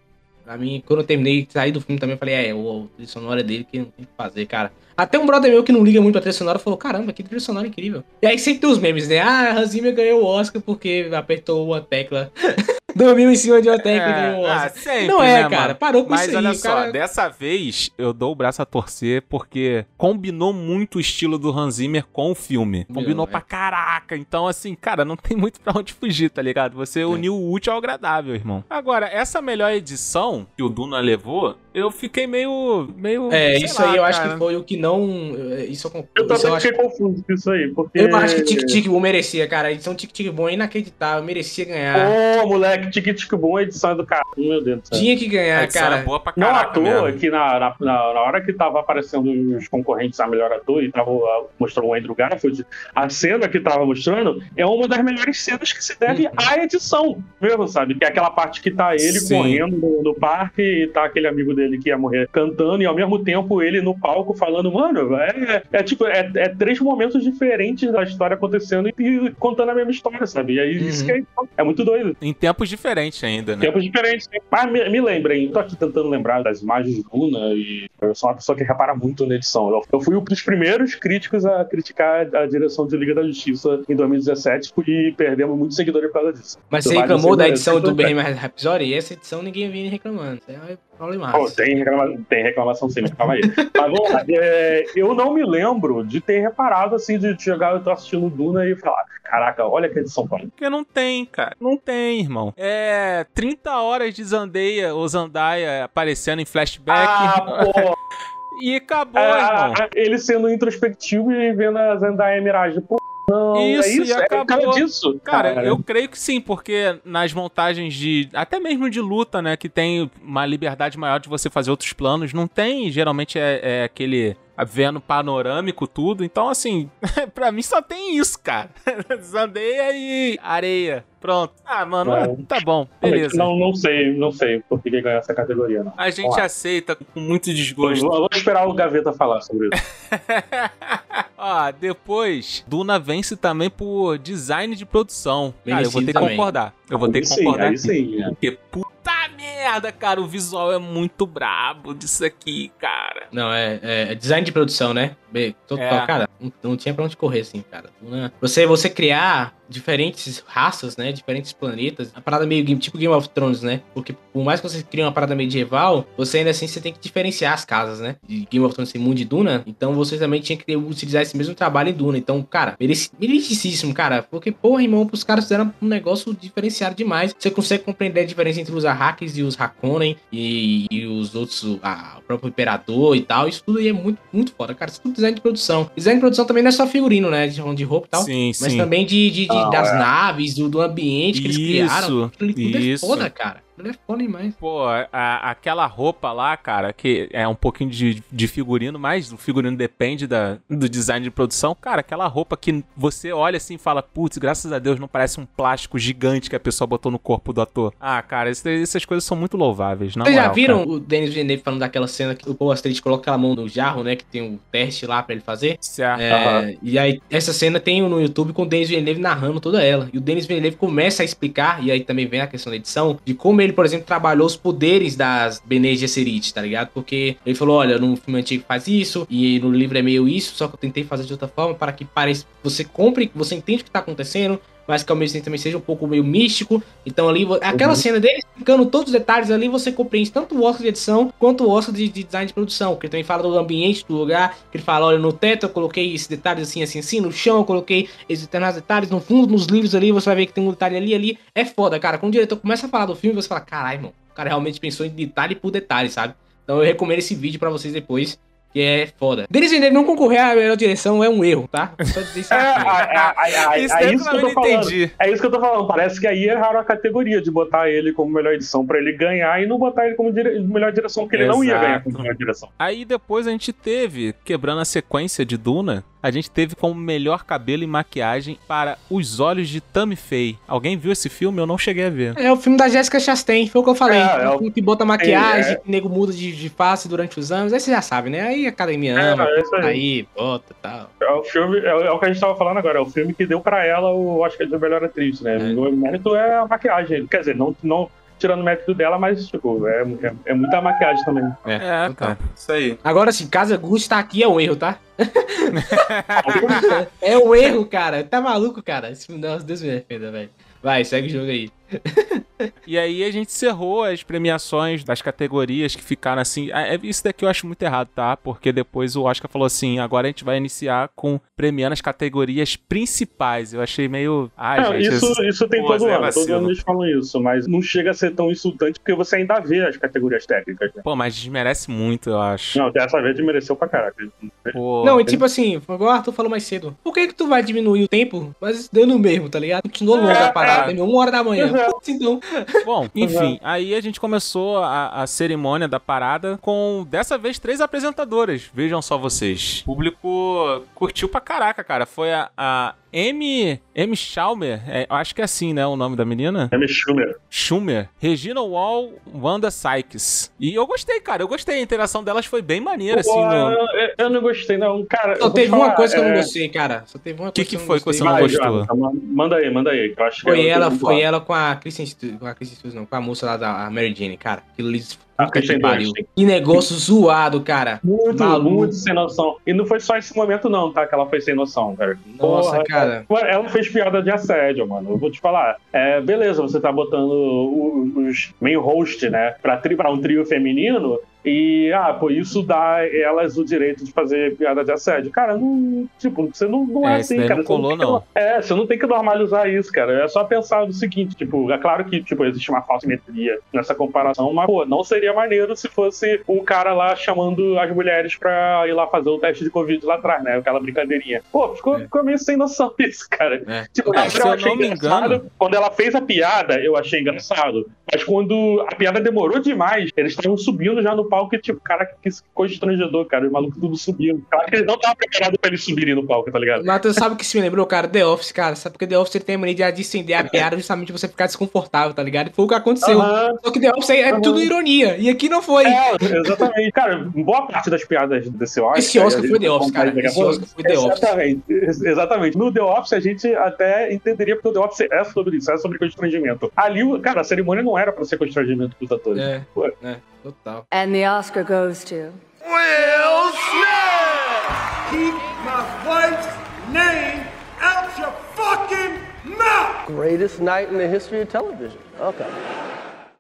Pra mim, quando eu terminei, saí do filme também, eu falei, é, o, a trilha sonora é dele que não tem o que fazer, cara. Até um brother meu que não liga muito pra trilha sonora falou, caramba, que trilha sonora incrível. E aí sempre tem os memes, né? Ah, Hans Zimmer ganhou o Oscar porque apertou uma tecla. Dormiu em cima de uma tecla e ganhou o ah, Oscar. sempre, não é, né, cara. mano? Parou com Mas isso aí. olha o só, cara... dessa vez eu dou o braço a torcer porque combinou muito o estilo do Hans Zimmer com o filme. Combinou é. pra caraca. Então, assim, cara, não tem muito pra onde fugir, tá ligado? Você uniu o útil ao agradável, irmão. Agora, essa melhor edição que o Duna levou, eu fiquei meio. meio É, sei isso lá, aí eu acho cara. que foi o que não. Isso eu concordo. eu também acho fiquei confuso com isso aí, porque... Eu acho que Tic Tic Boom merecia, cara. A edição Tic Tic Boom é inacreditável, merecia ganhar. Ô, moleque, tique tique bom, a edição é do cara. Meu Deus do céu. Tinha que A ganhar, edição cara. é boa pra Não à toa mesmo. que na, na, na- na hora que tava aparecendo os concorrentes a melhor ator e tava ah, mostrando o Andrew Garfield, a cena que tava mostrando é uma das melhores cenas que se deve à edição mesmo, sabe? Que é aquela parte que tá ele Sim. correndo no, no parque e tá aquele amigo dele que ia morrer cantando e ao mesmo tempo ele no palco falando, mano, é, é tipo, é, é três momentos diferentes da história acontecendo e, e contando a mesma história, sabe? E aí isso Uhum. que é, é muito doido. Em tempos diferentes ainda, né? Tempos diferentes. né? Mas me, me lembrem, tô aqui tentando lembrar das imagens de Luna e eu sou uma pessoa que repara muito na edição. Eu, eu fui um dos primeiros críticos a criticar a direção de Liga da Justiça em 2017 e perdemos muitos seguidores por causa disso. Mas Isso você reclamou da edição do Bohemian Rhapsody e essa edição ninguém vinha reclamando. Isso é problemático. Tem, reclama- tem reclamação sim, mas calma aí. Mas vamos lá. É, eu não me lembro de ter reparado assim, de chegar, eu tô assistindo Duna e falar: caraca, olha que edição foda. Porque não tem, cara. Não tem, irmão. É 30 horas de Zandeia ou Zandaia aparecendo em flashback Ah, pô, e acabou, ah, irmão. ele sendo introspectivo e vendo a Zendaya Mirage. Pô, não, Isso, é isso, e é por causa acabou. disso. Cara, eu creio que sim, porque nas montagens de. Até mesmo de luta, né? Que tem uma liberdade maior de você fazer outros planos. Não tem, geralmente é, é aquele. Vendo panorâmico, tudo. Então, assim, pra mim só tem isso, cara. Zandeia e areia. Pronto. Ah, mano, É. tá bom. Beleza. Não, não sei, não sei por que ganhou essa categoria, não. A gente aceita com muito Eu desgosto. vou, eu vou esperar o Gaveta falar sobre isso. Ó, depois, Duna vence também por design de produção. Cara, eu vou ter que também. concordar. Eu vou ter que sim, concordar. aí sim, é. Porque puta merda, cara, o visual é muito brabo disso aqui, cara. Não, é, é- é design de produção, né? Total, É. cara, não, não tinha pra onde correr, assim, cara. Você, você criar diferentes raças, né? Diferentes planetas. A parada meio game- tipo Game of Thrones, né? Porque por mais que você crie uma parada medieval, você ainda assim você tem que diferenciar as casas, né? De Game of Thrones tem mundo de Duna, então você também tinha que utilizar esse mesmo trabalho em Duna. Então, cara, mereci, merecidíssimo, cara. Porque, porra, irmão, os caras fizeram um negócio diferenciado demais. Você consegue compreender a diferença entre os Arrakis e os Hakonnen e, e os outros, o- a- o próprio Imperador e tal. Isso tudo aí é muito, muito foda, cara. Isso tudo design de produção. Design de produção também não é só figurino, né? De, de roupa e tal. Sim, Mas sim. também de, de- de- Não, das é. naves, do, do ambiente que eles criaram. Isso, tudo isso. é foda, cara. É foda demais. Pô, a- aquela roupa lá, cara, que é um pouquinho de, de figurino, mas o figurino depende da, do design de produção. Cara, aquela roupa que você olha assim e fala, putz, graças a Deus não parece um plástico gigante que a pessoa botou no corpo do ator. Ah, cara, esse- essas coisas são muito louváveis, na Vocês já moral, viram cara. o Denis Villeneuve falando daquela cena que o Paul Astrid coloca aquela mão no jarro, né? Que tem um teste lá pra ele fazer? Certo. É, Aham. E aí, essa cena tem no YouTube com o Denis Villeneuve narrando toda ela. E o Denis Villeneuve começa a explicar, e aí também vem a questão da edição, de como ele, por exemplo, trabalhou os poderes das Bene Gesserit, tá ligado? Porque ele falou, olha, no filme antigo faz isso, e no livro é meio isso, só que eu tentei fazer de outra forma para que pareça, você compre, você entende o que tá acontecendo, mas que ao mesmo tempo também seja um pouco meio místico. Então ali, aquela Uhum. cena dele explicando todos os detalhes ali, você compreende tanto o Oscar de edição quanto o Oscar de, de design de produção. Que ele também fala do ambiente do lugar, que ele fala, olha, no teto eu coloquei esses detalhes assim, assim, assim, no chão eu coloquei esses determinados detalhes, no fundo, nos livros ali, você vai ver que tem um detalhe ali, ali. É foda, cara. Quando o diretor começa a falar do filme, você fala, caralho, irmão, o cara realmente pensou em detalhe por detalhe, sabe? Então eu recomendo esse vídeo pra vocês depois, que é foda. Denis Villeneuve não concorrer à melhor direção é um erro, tá? Só dizer isso É, aqui. é, é, é, Isso que eu tô não falando. entendi. É isso que eu tô falando. Parece que aí erraram a categoria de botar ele como melhor edição pra ele ganhar e não botar ele como dire- melhor direção, porque ele não ia ganhar como melhor direção. Aí depois a gente teve, quebrando a sequência de Duna, a gente teve como melhor cabelo e maquiagem para Os Olhos de Tammy Faye. Alguém viu esse filme? Eu não cheguei a ver. É o filme da Jessica Chastain, foi o que eu falei. É, É, é o filme que bota maquiagem, é. que o nego muda de, de face durante os anos. Aí você já sabe, né? Aí a academia ama, é isso aí. aí bota e tal. É o filme, é, é o que a gente tava falando agora, é o filme que deu pra ela o Oscar de melhor atriz, né? É. O mérito é a maquiagem. Quer dizer, não, não tirando o mérito dela, mas, tipo, é, é, é muita maquiagem também. É, cara. Isso aí. Agora, se Casa Gucci tá aqui, é um erro, tá? é um erro, cara. Tá maluco, cara? Esse nossa, Deus me defenda, velho. Vai, segue o jogo aí. E aí a gente encerrou as premiações das categorias que ficaram assim. Ah, é- Isso daqui eu acho muito errado, tá? Porque depois o Oscar falou assim: agora a gente vai iniciar com premiando as categorias principais. Eu achei meio. Ai, Não, gente. isso, isso tem todo ano, todo ano eles falam isso, mas não chega a ser tão insultante porque você ainda vê as categorias técnicas. Né? Pô, mas desmerece muito, eu acho. Não, dessa vez mereceu pra caraca. Pô, Não, e tipo assim, igual o Arthur falou mais cedo. Por que que tu vai diminuir o tempo, mas dando mesmo, tá ligado? Continuou longa a parada, é. uma hora da manhã. Então. Bom, enfim, aí a gente começou a, a cerimônia da parada com, dessa vez, três apresentadoras. Vejam só vocês. O público curtiu pra caraca, cara. Foi a, a M. M. Schumer, é, eu acho que é assim, né? O nome da menina? É Schumer. Schumer, Regina Wall, Wanda Sykes. E eu gostei, cara. Eu gostei. A interação delas foi bem maneira, assim. Pô, No... eu, eu não gostei, não. Cara, Só teve falar, uma coisa que eu não é, gostei, cara. Só teve uma Que coisa que eu não foi que você não vai, gostou? Jonathan, ma- manda aí, manda aí. que eu acho que Foi eu- ela, foi ela com a Kristen Stewart, com a Kristen Stewart, não, com a moça lá da a Mary Jane, cara. Aquilo A puta que negócio zoado, cara. Muito, Maluco. muito sem noção. E não foi só esse momento, não, tá? Que ela foi sem noção, cara. Nossa, Porra, cara. Ela fez piada de assédio, mano. Eu vou te falar. É, beleza, você tá botando os main host, né? Pra, tri, pra um trio feminino. E, ah, pô, isso dá elas o direito de fazer piada de assédio. Cara, não, tipo, você não, não é, É, assim, cara. não Você colou, tem que- não. É, você não tem que normalizar isso, cara. É só pensar no seguinte, tipo, é claro que, tipo, existe uma falsa simetria nessa comparação, mas, pô, não seria maneiro se fosse um cara lá chamando as mulheres pra ir lá fazer o teste de Covid lá atrás, né? Aquela brincadeirinha. Pô, ficou, ficou meio sem noção isso, cara. É. Tipo, É, se hora eu achei não engraçado. engano- Quando ela fez a piada, eu achei engraçado. Mas quando a piada demorou demais, eles estavam subindo já no palco e, tipo, cara, que estrangedor, cara. Os malucos tudo subindo. Acho que eles não estavam preparados pra eles subirem no palco, tá ligado? Matheus, sabe o que isso me lembrou, cara? The Office, cara. Sabe porque The Office ele tem a mania de estender a piada justamente pra você ficar desconfortável, tá ligado? Foi o que aconteceu. Aham. Só que The Office é Aham. tudo ironia. E aqui não foi. É, exatamente. Cara, boa parte das piadas desse Oscar. Esse Oscar foi The Office, cara. Esse. Oscar foi The Office. Exatamente. Ex- Exatamente. No The Office a gente até entenderia porque o The Office é sobre isso, é sobre constrangimento. Ali, o- cara, a cerimônia não era pra ser constrangimento pros atores. É, Pô, é. And the Oscar goes to. Will Smith! Keep my wife's name out your fucking mouth! Greatest night in the history of television. Okay.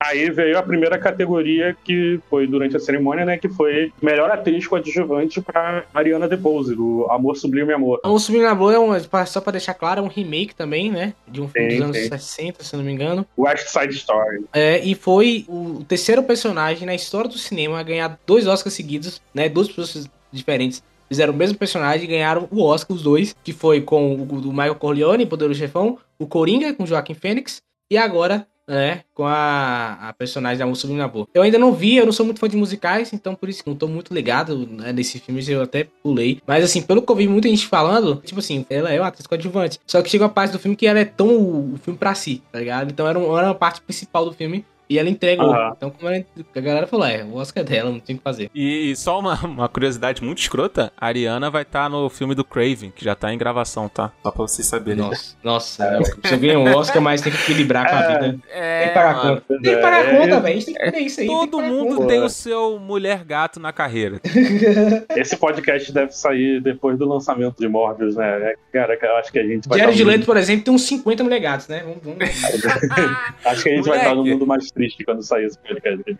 Aí veio a primeira categoria que foi durante a cerimônia, né? Que foi melhor atriz coadjuvante pra Ariana DeBose, do Amor Sublime Amor. O Sublime Amor é um, só pra deixar claro, é um remake também, né? De um filme Sim, dos anos sim. 60, se não me engano. West Side Story. É, e foi o terceiro personagem na história do cinema a ganhar dois Oscars seguidos, né? Duas pessoas diferentes fizeram o mesmo personagem e ganharam o Oscar, os dois, que foi com o do Michael Corleone, Poderoso Chefão, o Coringa, com Joaquim Fênix, e agora, né, com a, a personagem da Sublime Amor. Eu ainda não vi, eu não sou muito fã de musicais, então por isso que não tô muito ligado né, nesse filme, eu até pulei. Mas assim, pelo que eu vi muita gente falando, tipo assim, ela é uma atriz coadjuvante. Só que chega uma parte do filme que ela é tão o, o filme pra si, tá ligado? Então era, um- era uma parte principal do filme e ela entregou. Aham. Então, como ela, a galera falou, é, o Oscar é dela, não tem o que fazer. E, e só uma, uma curiosidade muito escrota: a Ariana vai estar no filme do Craven, que já tá em gravação, tá? Só pra vocês saberem. Nossa, nossa, você ganha um Oscar, mas tem que equilibrar com a vida. É, Tem que pagar a mano. conta. Tem que pagar a É, conta, velho. A gente tem que fazer isso aí. tem Todo a mundo conta. tem o seu mulher gato na carreira. Esse podcast deve sair depois do lançamento de Morbius, né? É, Cara, eu acho que a gente vai. Jared estar Leto, por exemplo, tem uns 50 legados, né? Vamos, vamos. Acho que a gente vai estar no Moleque. mundo mais triste quando sair esse podcast.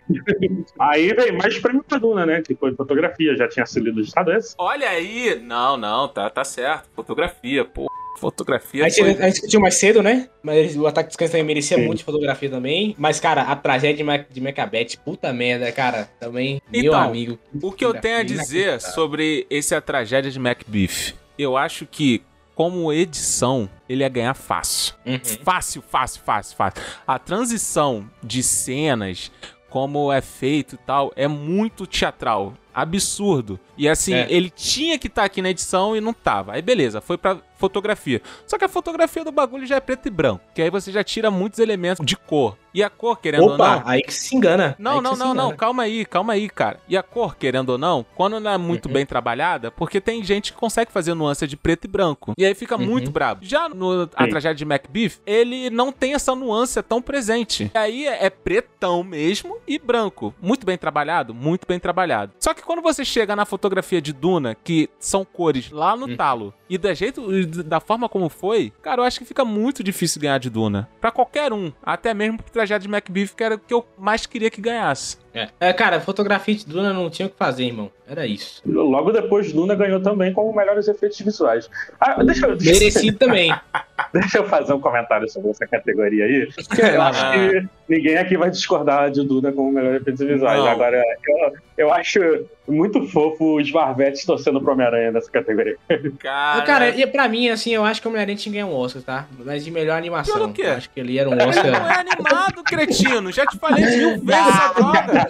Aí vem mais prêmio pra Duna, né? Que foi fotografia, já tinha sido registrado esse. Olha aí! Não, não, tá, tá certo. Fotografia, pô. Fotografia. A gente, foi- a gente discutiu mais cedo, né? Mas o Ataque dos Cães também merecia Sim. muito de fotografia também. Mas, cara, a tragédia de, Ma de Macbeth, puta merda, cara. Também, meu Então, amigo. O que eu tenho a dizer sobre esse A Tragédia de Macbeth? Eu acho que, como edição, ele ia ganhar fácil. Uhum. Fácil, fácil, fácil, fácil. A transição de cenas, como é feito e tal, é muito teatral. Absurdo. E assim, É. ele tinha que estar aqui na edição e não tava. Aí beleza, foi pra fotografia. Só que a fotografia do bagulho já é preto e branco. Que aí você já tira muitos elementos de cor. E a cor, querendo ou Opa, não. aí que se engana. Não, Aí não, não, não, calma aí, calma aí, cara. E a cor, querendo ou não, quando não é muito Uhum. bem trabalhada, porque tem gente que consegue fazer nuance de preto e branco. E aí fica Uhum. muito brabo. Já no A. Tragédia de Macbeth, ele não tem essa nuance tão presente. E aí é pretão mesmo e branco. Muito bem trabalhado, muito bem trabalhado. Só que quando você chega na fotografia de Duna, que são cores lá no Uhum. talo, e da jeito, da forma como foi, cara, eu acho que fica muito difícil ganhar de Duna. Pra qualquer um, até mesmo pro Tragédia de Macbeth, que era o que eu mais queria que ganhasse. É. É, cara, fotografia de Duna não tinha o que fazer, irmão. Era isso. Logo depois, Duna ganhou também como melhores efeitos visuais. Ah, deixa, eu- Merecido também. deixa eu fazer um comentário sobre essa categoria aí. Eu acho que ninguém aqui vai discordar de Duna como melhores efeitos visuais. Não. Agora, eu, eu acho muito fofo os Marvetes torcendo pro Homem-Aranha nessa categoria. Cara, Cara, e pra mim, assim, eu acho que o Homem-Aranha tinha ganhar um Oscar, tá? Mas de melhor animação. Pelo quê? Eu acho que ele era um Ele não Oscar. é animado, cretino. Já te falei mil vezes essa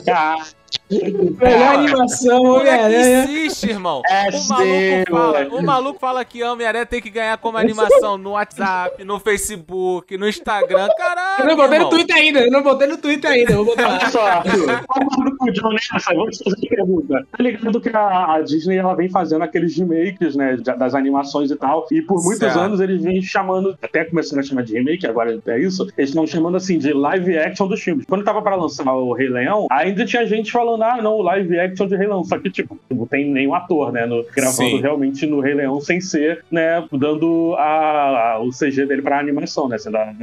droga. Melhor animação, Moleque, insiste, irmão. É o, maluco fala, moleque. o maluco fala que Homem-Aranha tem que ganhar como animação no WhatsApp, no Facebook, no Instagram. Caralho. Eu não botei no irmão. Twitter ainda, eu não botei no Twitter ainda, eu vou botar. Olha só, Arthur, concordo com o John nessa. Vamos fazer uma pergunta. Tá ligado que a, a Disney ela vem fazendo aqueles remakes, né, das animações e tal, e por muitos Certo. anos eles vêm chamando, até começando a chamar de remake, agora é isso, eles estão chamando assim de live action dos filmes. Quando tava pra lançar o Rei Leão, ainda tinha gente falando, ah, não, o live action de Rei Leão, só que, tipo, não tem nenhum ator, né, no- gravando Sim. realmente no Rei Leão sem ser, né, dando a, a- o CG dele pra animação, né, sendo a,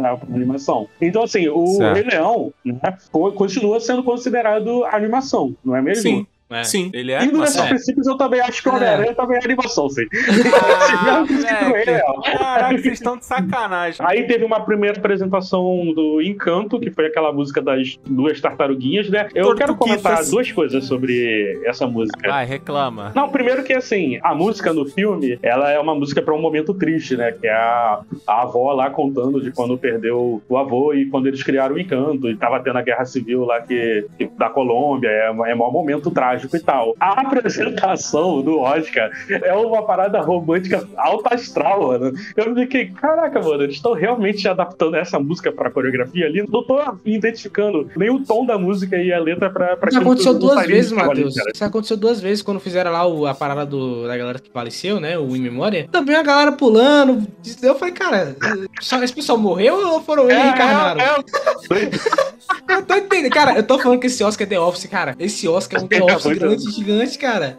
a animação. Então, assim, o Certo. Rei Leão, né, co- continua sendo considerado considerado animação, não é mesmo? Sim. É. Sim, ele é E no animação. desses princípios eu também acho que o É. Homem-Aranha também é animação, sim. Ah. Leão. Caraca, vocês estão de sacanagem. Aí teve uma primeira apresentação do Encanto, que foi aquela música das duas tartaruguinhas, né? Eu quero comentar duas coisas sobre essa música. Vai, reclama. Não, primeiro que assim, a música no filme, ela é uma música pra um momento triste, né? Que é a, a avó lá contando de quando perdeu o avô e quando eles criaram o encanto e tava tendo a guerra civil lá que, que- da Colômbia, é, é um momento trágico e tal. A apresentação do Oscar é uma parada romântica alta astral, mano. Eu fiquei, caraca, mano, eles estão realmente adaptando essa música pra coreografia ali. Não tô identificando nem o tom da música e a letra pra. pra Isso aconteceu eu duas vezes, Matheus. Isso aconteceu duas vezes quando fizeram lá o- a parada do, da galera que faleceu, né? O In Memória. Também a galera pulando. Eu falei, cara, só, esse pessoal morreu ou foram eles reencarnaram? É, é, Eu tô entendendo. Cara, eu tô falando que esse Oscar é The Office, cara. Esse Oscar é um The É, Office grande, gigante, cara.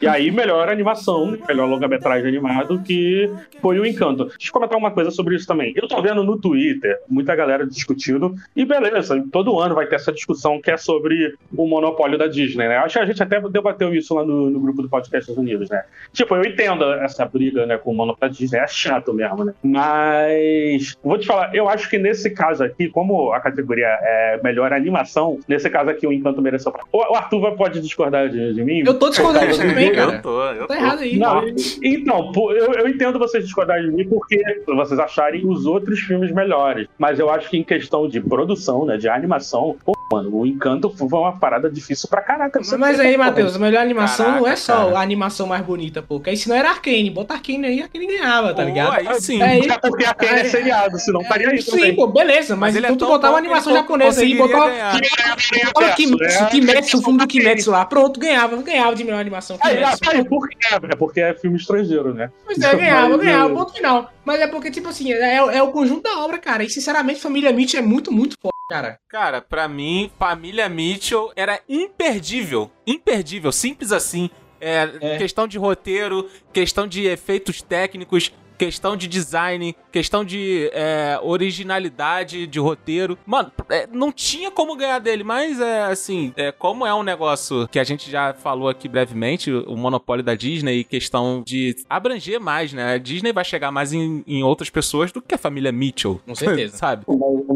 E aí, melhor animação, melhor longa-metragem animado, que foi o Encanto. Deixa eu comentar uma coisa sobre isso também. Eu tô vendo no Twitter muita galera discutindo, e beleza, todo ano vai ter essa discussão que é sobre o monopólio da Disney, né? Acho que a gente até debateu isso lá no, no grupo do Podcast Unidos, né? Tipo, eu entendo essa briga né, com o monopólio da Disney, é chato mesmo, né? Mas, vou te falar, eu acho que nesse caso aqui, como a categoria é melhor animação, nesse caso aqui o Encanto mereceu. O Arthur pode discordar de, de mim? Eu tô discordando disso também, cara. Eu tô, eu Tá tô. errado aí. Não, então, pô, eu, eu entendo vocês discordarem de mim porque vocês acharem os outros filmes melhores. Mas eu acho que em questão de produção, né, de animação, pô, mano, o Encanto foi uma parada difícil pra caraca. você Mas aí, pô. Matheus, a melhor animação não é Caraca, só cara. a animação mais bonita, pô. Porque aí senão era Arkane. Bota Arkane aí, Arkane ganhava, tá Pô, ligado? aí sim. É, É porque a é seriado, senão estaria aí Sim, também. pô, beleza, mas, Mas ele é então tu botar uma animação japonesa aí, botar É, Kimetsu, Kimetsu, o filme do Kimetsu lá. Pronto, ganhava, ganhava de melhor animação. Aí, Kimetsu. aí, por quê? É porque é filme estrangeiro, né? Pois é, ganhava, Mas, ganhava, ponto final. Mas é porque, tipo assim, é, é o conjunto da obra, cara. E sinceramente, Família Mitch é muito, muito foda, cara. Cara, pra mim, Família Mitchell era imperdível. Imperdível, simples assim. É, É. Questão de roteiro, questão de efeitos técnicos, questão de design, questão de é, originalidade de roteiro. Mano, é, não tinha como ganhar dele, mas é assim, é, como é um negócio que a gente já falou aqui brevemente, o monopólio da Disney e questão de abranger mais, né? A Disney vai chegar mais em, em outras pessoas do que a família Mitchell. Com certeza. Sabe?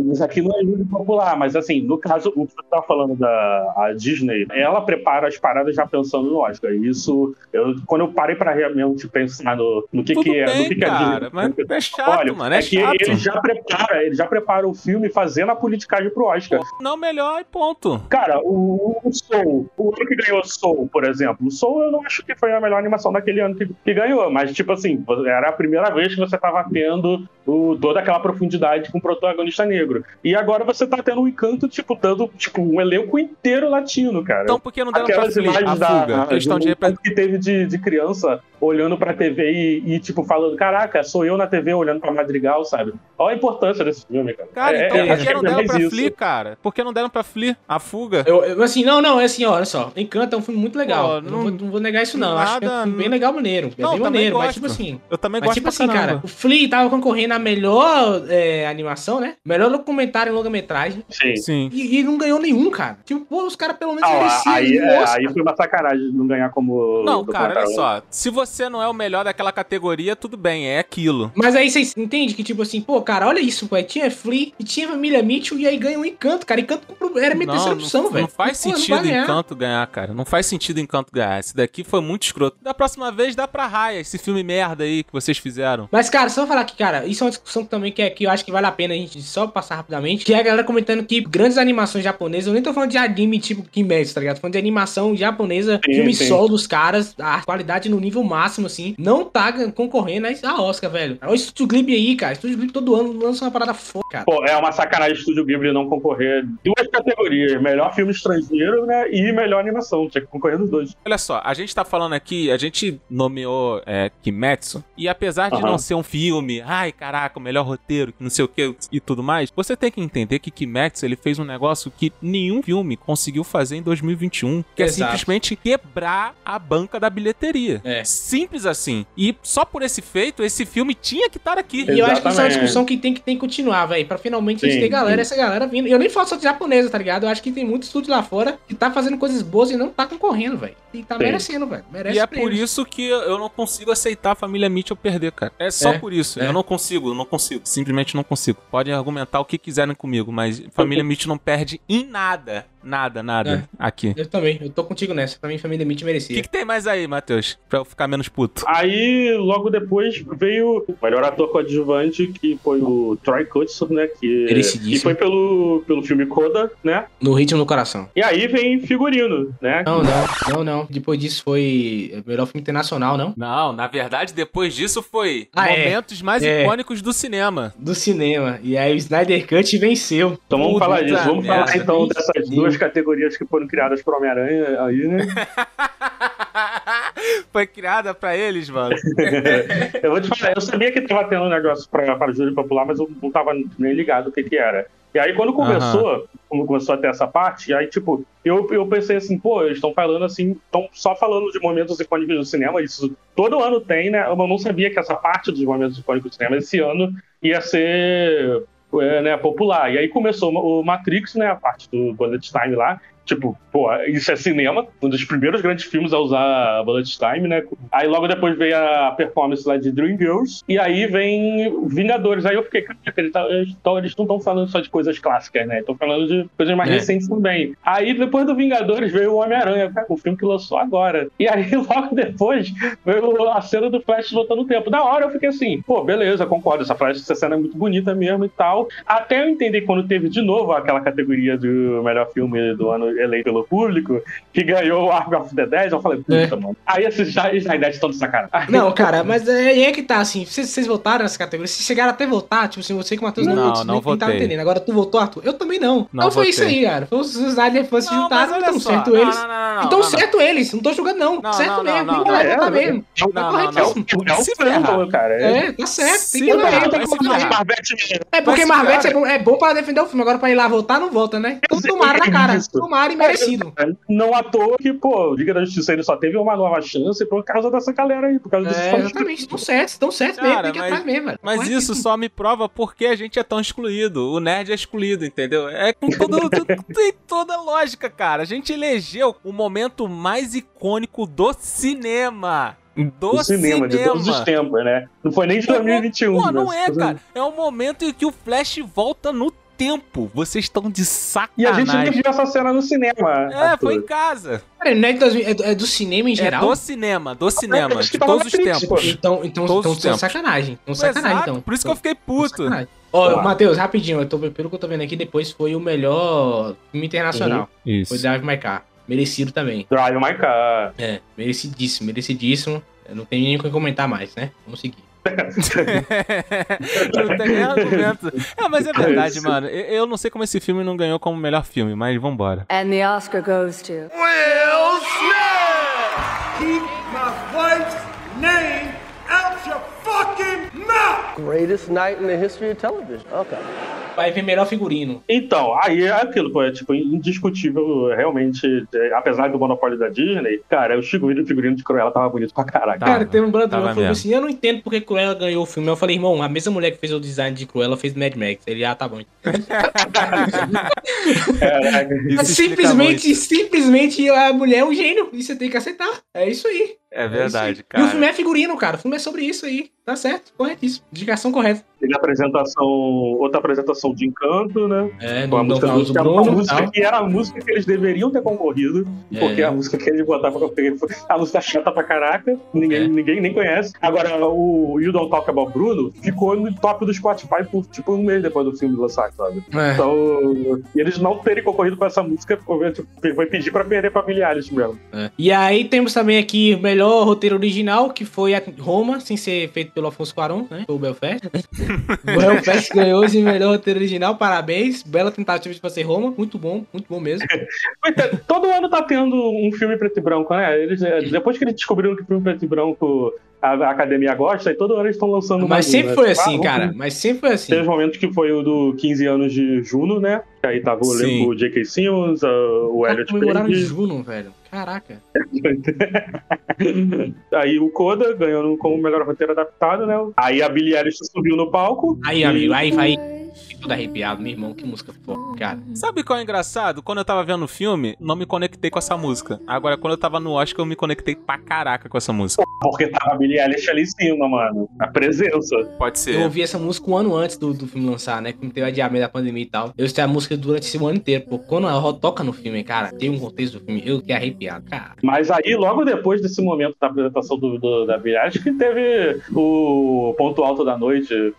Mas aqui não é livro popular, mas assim, no caso, o que você tá falando da a Disney, ela prepara as paradas já pensando no Oscar. E isso, eu, quando eu parei pra realmente pensar no, no que, Tudo que é, bem, no que, que é a cara, mas é chato, Olha, mano, é que chato. ele já prepara, ele já prepara o filme fazendo a politicagem pro Oscar. Não melhor e ponto. Cara, o, o Soul, o ano que ganhou Soul, por exemplo, o Soul eu não acho que foi a melhor animação daquele ano que, que ganhou, mas tipo assim, era a primeira vez que você tava tendo o, toda aquela profundidade com o protagonista negro. E agora você tá tendo um encanto, tipo, dando tipo, um elenco inteiro latino, cara. Então por que não deram pra Aquelas Flea imagens a da, fuga? Questão de que teve de, de criança olhando pra TV e, e, tipo, falando, caraca, sou eu na TV olhando pra Madrigal, sabe? Olha a importância desse filme, cara. Cara, É- então é- por acho que não deram pra isso. Flea, cara? Por que não deram pra Flea a fuga? Eu, eu, assim, não, não, é assim, ó, olha só. Encanto é um filme muito legal. Pô, não, não- vou, não vou negar isso, não. Eu Acho que é um nada- filme bem legal, maneiro. É Não, bem maneiro, mas gosto. tipo assim. Eu também Mas gosto tipo pra assim, caramba. cara, o Flea tava concorrendo a melhor é, animação, né? Melhor documentário em longa-metragem. Sim. Sim. E, e não ganhou nenhum, cara. Tipo, pô, os caras pelo menos Não, mereciam aí, é, aí foi uma sacanagem não ganhar como. Não, cara, olha documentário. só. Se você não é o melhor daquela categoria, tudo bem, é aquilo. Mas aí vocês entendem que, tipo assim, pô, cara, olha isso, pô. Tinha Flea e tinha Família Mitchell e aí ganhou um Encanto, cara. Encanto era minha Não, terceira não, opção, não velho. faz Pô, não sentido ganhar. Encanto ganhar, cara. Não faz sentido Encanto ganhar. Esse daqui foi muito escroto. Da próxima vez dá pra raia esse filme merda aí que vocês fizeram. Mas, cara, só falar que, cara, isso é uma discussão também que, é, que eu acho que vale a pena a gente só passar rapidamente. Que é a galera comentando que grandes animações japonesas, eu nem tô falando de anime tipo Kimetsu, tá ligado? Tô falando de animação japonesa, Sim, filme sim. solo dos caras, a qualidade no nível máximo, assim, não tá concorrendo a Oscar, velho. Olha o Estúdio Ghibli aí, cara. Estúdio Ghibli todo ano lança uma parada foda, cara. Pô, é uma sacanagem o Estúdio Ghibli não concorrer. Duas categorias: melhor filme estrangeiro, né? E melhor animação. Tinha que concorrer nos dois. Olha só, a gente tá falando aqui, a gente nomeou é, Kimetsu, e apesar de não ser um filme, ai caraca, o melhor roteiro, que não sei o que e tudo mais, você tem que entender que Kimetsu ele fez um negócio que nenhum filme conseguiu fazer em 2021, que é Exato. simplesmente quebrar a banca da bilheteria. É. Simples assim. E só por esse feito, esse filme tinha que estar aqui. E eu acho que isso é uma discussão que tem que, tem que continuar, velho. Pra finalmente a gente Sim, ter galera, sim. essa galera vindo. Eu nem falo só de japonesa, tá ligado? Eu acho que tem muito estúdio lá fora que tá fazendo coisas boas e não tá concorrendo, velho. E tá Sim. merecendo, velho. Merece E é prêmios. por isso que eu não consigo aceitar a família Mitchell perder, cara. É só É, por isso. é. Eu não consigo, eu não consigo. Simplesmente não consigo. Podem argumentar o que quiserem comigo, mas família Mitchell não perde em nada. Nada, nada aqui. Eu também, eu tô contigo nessa. Pra mim, família Mitch O merecia. que, que tem mais aí, Matheus? Pra eu ficar menos puto. Aí, logo depois, veio o melhor ator coadjuvante, que foi o Troy Kutsu, né? Que, que foi pelo, pelo filme Coda, né? No ritmo do coração. E aí vem figurino, né? Não, não, não, não. Depois disso foi o melhor filme internacional, não? Não, na verdade, depois disso foi Ah, é. momentos mais É. icônicos do cinema. Do cinema. E aí o Snyder Cut venceu. Então vamos Puta falar disso. Vamos falar merda. então dessas Sim. Categorias que foram criadas pro Homem-Aranha aí, né? foi criada pra eles, mano. eu vou te falar, eu sabia que tava tendo um negócio pra, para júri popular, mas eu não tava nem ligado o que que era. E aí quando começou, quando começou a ter essa parte, aí tipo, eu, eu pensei assim, pô, eles estão falando assim, estão só falando de momentos icônicos do cinema, isso todo ano tem, né? Eu não sabia que essa parte dos momentos icônicos do cinema esse ano ia ser né, popular. E aí começou o Matrix, né, a parte do Bullet Time lá, Tipo, pô, isso é cinema, um dos primeiros grandes filmes a usar Bullet Time, né? Aí logo depois veio a performance lá de Dreamgirls, e aí vem Vingadores. Aí eu fiquei, caraca, eles tá- eles tão- eles não estão falando só de coisas clássicas, né? Estão falando de coisas mais É. recentes também. Aí depois do Vingadores veio o Homem-Aranha, o filme que lançou agora. E aí logo depois veio a cena do Flash voltando o tempo. Da hora eu fiquei assim, pô, beleza, concordo, essa Flash, essa cena é muito bonita mesmo e tal. Até eu entender quando teve de novo aquela categoria do melhor filme do ano eleito pelo público, que ganhou o Ark of the Dead, eu falei, puta, É. mano. Aí esses Snyder estão de sacanagem. Não, cara, mas é, aí é que tá, assim, vocês, vocês votaram nessa categoria, vocês chegaram até votar, tipo assim, você que o Matheus não, Não, votou, não nem tava votei. entendendo. Agora tu votou, Arthur? Eu também não. Não então foi isso votei. aí, cara. Foi os Snyder fãs se Não, juntaram, então só. certo Não, eles. não, não, não, então não. certo eles, não tô julgando não. Não, certo não, mesmo, não, tem que não, lá não. votar É, mesmo. Não, Tá não, corretíssimo. É o ferrar. cara. É, tá certo, tem que ir lá, É porque Marvete cara- é bom, é pra defender o filme, agora pra ir lá votar, não volta, né? Então tomara na cara, Isso. Tomara e merecido. Não à toa que, pô, Liga da Justiça ele só teve uma nova chance por causa dessa galera aí, por causa desses É, fãs. exatamente, estão certos, estão certos mesmo, tem que mas- atrás mesmo, velho. Mas isso só me prova porque a gente é tão excluído. O nerd é excluído, entendeu? É com todo, tem toda lógica, cara. A gente elegeu o momento mais icônico do cinema. Do do cinema, de todos os tempos, né? Não foi nem de 2021. Pô, não é, cara. É o momento em que o Flash volta no tempo. Vocês estão de E a sacanagem. gente nem viu essa cena no cinema. É, Arthur. foi em casa. Cara, não é, 2000, é do- é do cinema em É geral? do cinema, do cinema, de todos os tempos. Então, então, Todos então, os tempos. sacanagem. Então sacanagem, Exato, então. por isso que eu fiquei puto. Sacanagem. Ó, Claro. Matheus, rapidinho, eu tô, pelo que eu tô vendo aqui, depois foi o melhor filme internacional. Foi Isso. Drive My Car. Merecido também. Drive My Car. É, merecidíssimo, merecidíssimo. Eu não tenho nem o que comentar mais, né? Vamos seguir. não tem nem argumento. É, mas é verdade, mano. Eu, eu não sei como esse filme não ganhou como melhor filme, mas vambora. And the Oscar goes to. Will Smith! Keep my wife's name out your fucking mouth! Greatest night in the history of television. Okay. Vai ver melhor figurino. Então, aí é aquilo, pô, é tipo, indiscutível, realmente, é, apesar do monopólio da Disney, cara, o figurino de Cruella tava bonito pra caralho. Tava, Cara, tem um brother que falou assim: Eu não entendo porque Cruella ganhou o filme. Eu falei, irmão, a mesma mulher que fez o design de Cruella fez Mad Max. Ele, ah, tá bom. Caraca. Mas explica simplesmente, simplesmente a mulher é um gênio. E você tem que aceitar. É isso aí. É É verdade, isso aí. E o filme cara. é figurino, cara. O filme é sobre isso aí. Tá certo, corretíssimo. Indicação correta. Teve a apresentação, outra apresentação de Encanto, né? É, Com a música, do, Bruno. música tal. que era a música que eles deveriam ter concorrido, É. porque a música que eles botavam que eu peguei foi a música chata pra caraca, ninguém, É. ninguém nem conhece. Agora, o You Don't Talk About Bruno ficou no top do Spotify por tipo um mês depois do filme lançar, sabe? É. Então, e eles não terem concorrido com essa música foi foi pedir pra perder familiares mesmo. É. E aí temos também aqui o melhor melhor roteiro original, que foi a Roma, sem ser feito pelo Afonso Cuarón, né? Foi o Belfast. o Belfast ganhou esse melhor roteiro original, parabéns. Bela tentativa de fazer Roma, muito bom, muito bom mesmo. Todo ano tá tendo um filme preto e branco, né? Eles, é, depois que eles descobriram que filme preto e branco a, a academia gosta, e todo ano eles estão lançando Mas sempre né? foi Tipo, assim, ah, cara. Mas sempre foi assim. Teve um momento que foi o do 15 anos de Juno, né? Que aí tava o J.K. Simmons, uh, o Tá Elliot Page. Juno, velho. Caraca. Aí o Coda ganhando como melhor roteiro adaptado, né? Aí a Billie Eilish subiu no palco. Aí, e- amigo, aí vai. Todo arrepiado, meu irmão. Que música foda, cara. Sabe qual é engraçado? Quando eu tava vendo o filme, não me conectei com essa música. Agora, quando eu tava no Oscar, eu me conectei pra caraca com essa música. Porque tava a Billie Eilish ali em cima, mano. A presença. Pode Eu ser. ouvi essa música um ano antes do, do filme lançar, né? Como teve adiamento da pandemia e tal. Eu escutei a música durante esse ano inteiro. Pô, quando ela toca no filme, cara, tem um contexto do filme, eu fiquei arrepiado, cara. Mas aí, logo depois desse momento da apresentação do, do- da Billie Eilish, que teve o ponto alto da noite.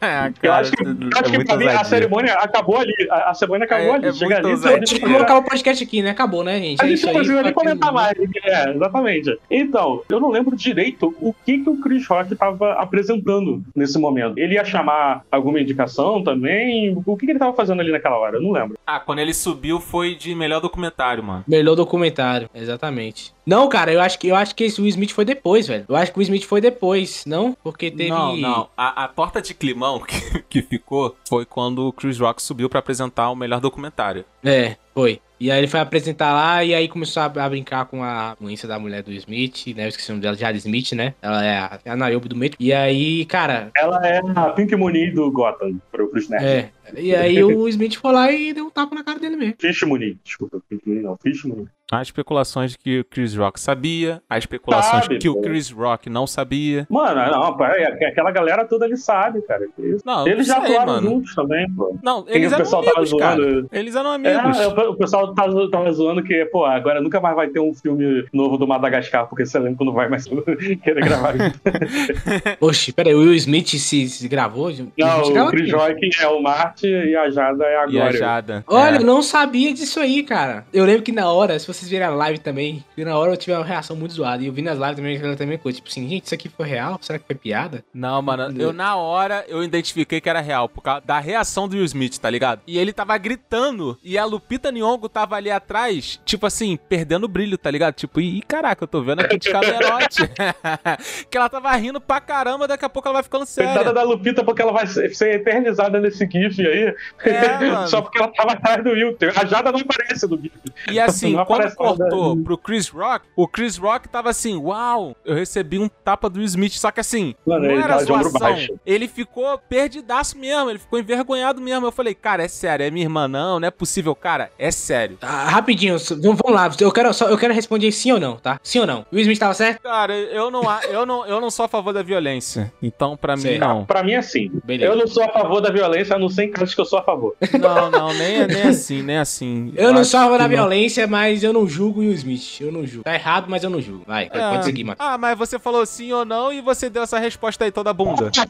É, Eu cara, acho que, eu é acho que mim a ousadia. cerimônia acabou ali. A, a cerimônia acabou É- ali. é Chega muito ali, a gente Tipo, vamos acabar o podcast aqui, né? Acabou, né, gente? A É gente não conseguiu nem Foi comentar mais. É, exatamente. Então, eu não lembro direito o que, que o Chris Rock tava apresentando nesse momento. Ele ia chamar alguma indicação também? O que, que ele tava fazendo ali naquela hora? Eu não lembro. Ah, quando ele subiu foi de melhor documentário, mano. Melhor documentário, exatamente. Não, cara, eu acho que eu acho que esse Will Smith foi depois, velho. Eu acho que o Will Smith foi depois, não? Porque teve. Não, não. A, a torta de climão que, que ficou foi quando o Chris Rock subiu pra apresentar o melhor documentário. É, foi. E aí ele foi apresentar lá e aí começou a, a brincar com a doença da mulher do Smith, né? Eu esqueci o nome dela, Jade Smith, né? Ela é a, é a do meio. E aí, cara, Ela é a Pink Mooney do Gotham, pro, pros nerds. é. E aí o Smith foi lá e deu um tapa na cara dele mesmo. Fish Mooney. Desculpa, Pink Mooney não. Fish Mooney. Há especulações de que o Chris Rock sabia, há especulações Sabe, que o pô. Chris Rock não sabia. Mano, não, pá, é- aquela galera toda ele sabe, cara. isso. Não, Eles já sei, atuaram mano. juntos também, pô. Não, eles o eram pessoal tava amigos, cara. zoando? Eles eram amigos. É, o o pessoal tava, tava zoando que, pô, agora nunca mais vai ter um filme novo do Madagascar, porque esse elenco não vai mais querer gravar. Oxe, pera aí, o Will Smith se, se gravou? Não, o Chris. Rock é o Marte e a Jada é a E a. Jada. Olha, É. eu não sabia disso aí, cara. Eu lembro que na hora, se vocês virem a live também, na hora eu tive uma reação muito zoada. E eu vi nas lives também, ela também coisa. Tipo assim, gente, isso aqui foi real? Será que foi piada? Não, mano, eu na hora eu identifiquei que era real, por causa da reação do Will Smith, tá ligado? E ele tava gritando, e a Lupita Nyong'o tava ali atrás, tipo assim, perdendo o brilho, tá ligado? Tipo, ih, caraca, eu tô vendo aqui de camarote. que ela tava rindo pra caramba, daqui a pouco ela vai ficando Coitada séria. da Lupita, porque ela vai ser ser eternizada nesse GIF aí. É. Só porque ela tava atrás do Wilton. A Jada não aparece no GIF. E assim, Não quando cortou pro Chris Rock, o Chris Rock tava assim, uau, eu recebi um tapa do Smith, só que assim, Mano, não ele era zoação. Ele ficou perdidaço mesmo, ele ficou envergonhado mesmo. Eu falei, cara, é sério, é minha irmã, não, não é possível, cara, é sério. Tá, rapidinho, vamos lá. Eu quero, só, eu quero responder sim ou não, tá? Sim ou não? O Will Smith tava certo? Cara, eu não, eu não, eu não sou a favor da violência. Então, pra mim, Sei. não. Pra mim é assim. Beleza. Eu não sou a favor da violência, a não ser em casos que eu sou a favor. Não, não, nem, nem assim, nem assim. Eu não acho sou a favor da não. violência, mas eu não julgo o Will Smith. Eu não julgo. Tá errado, mas eu não julgo. Vai, É. pode seguir, Matheus. Ah, mas você falou sim ou não e você deu essa resposta aí toda bunda.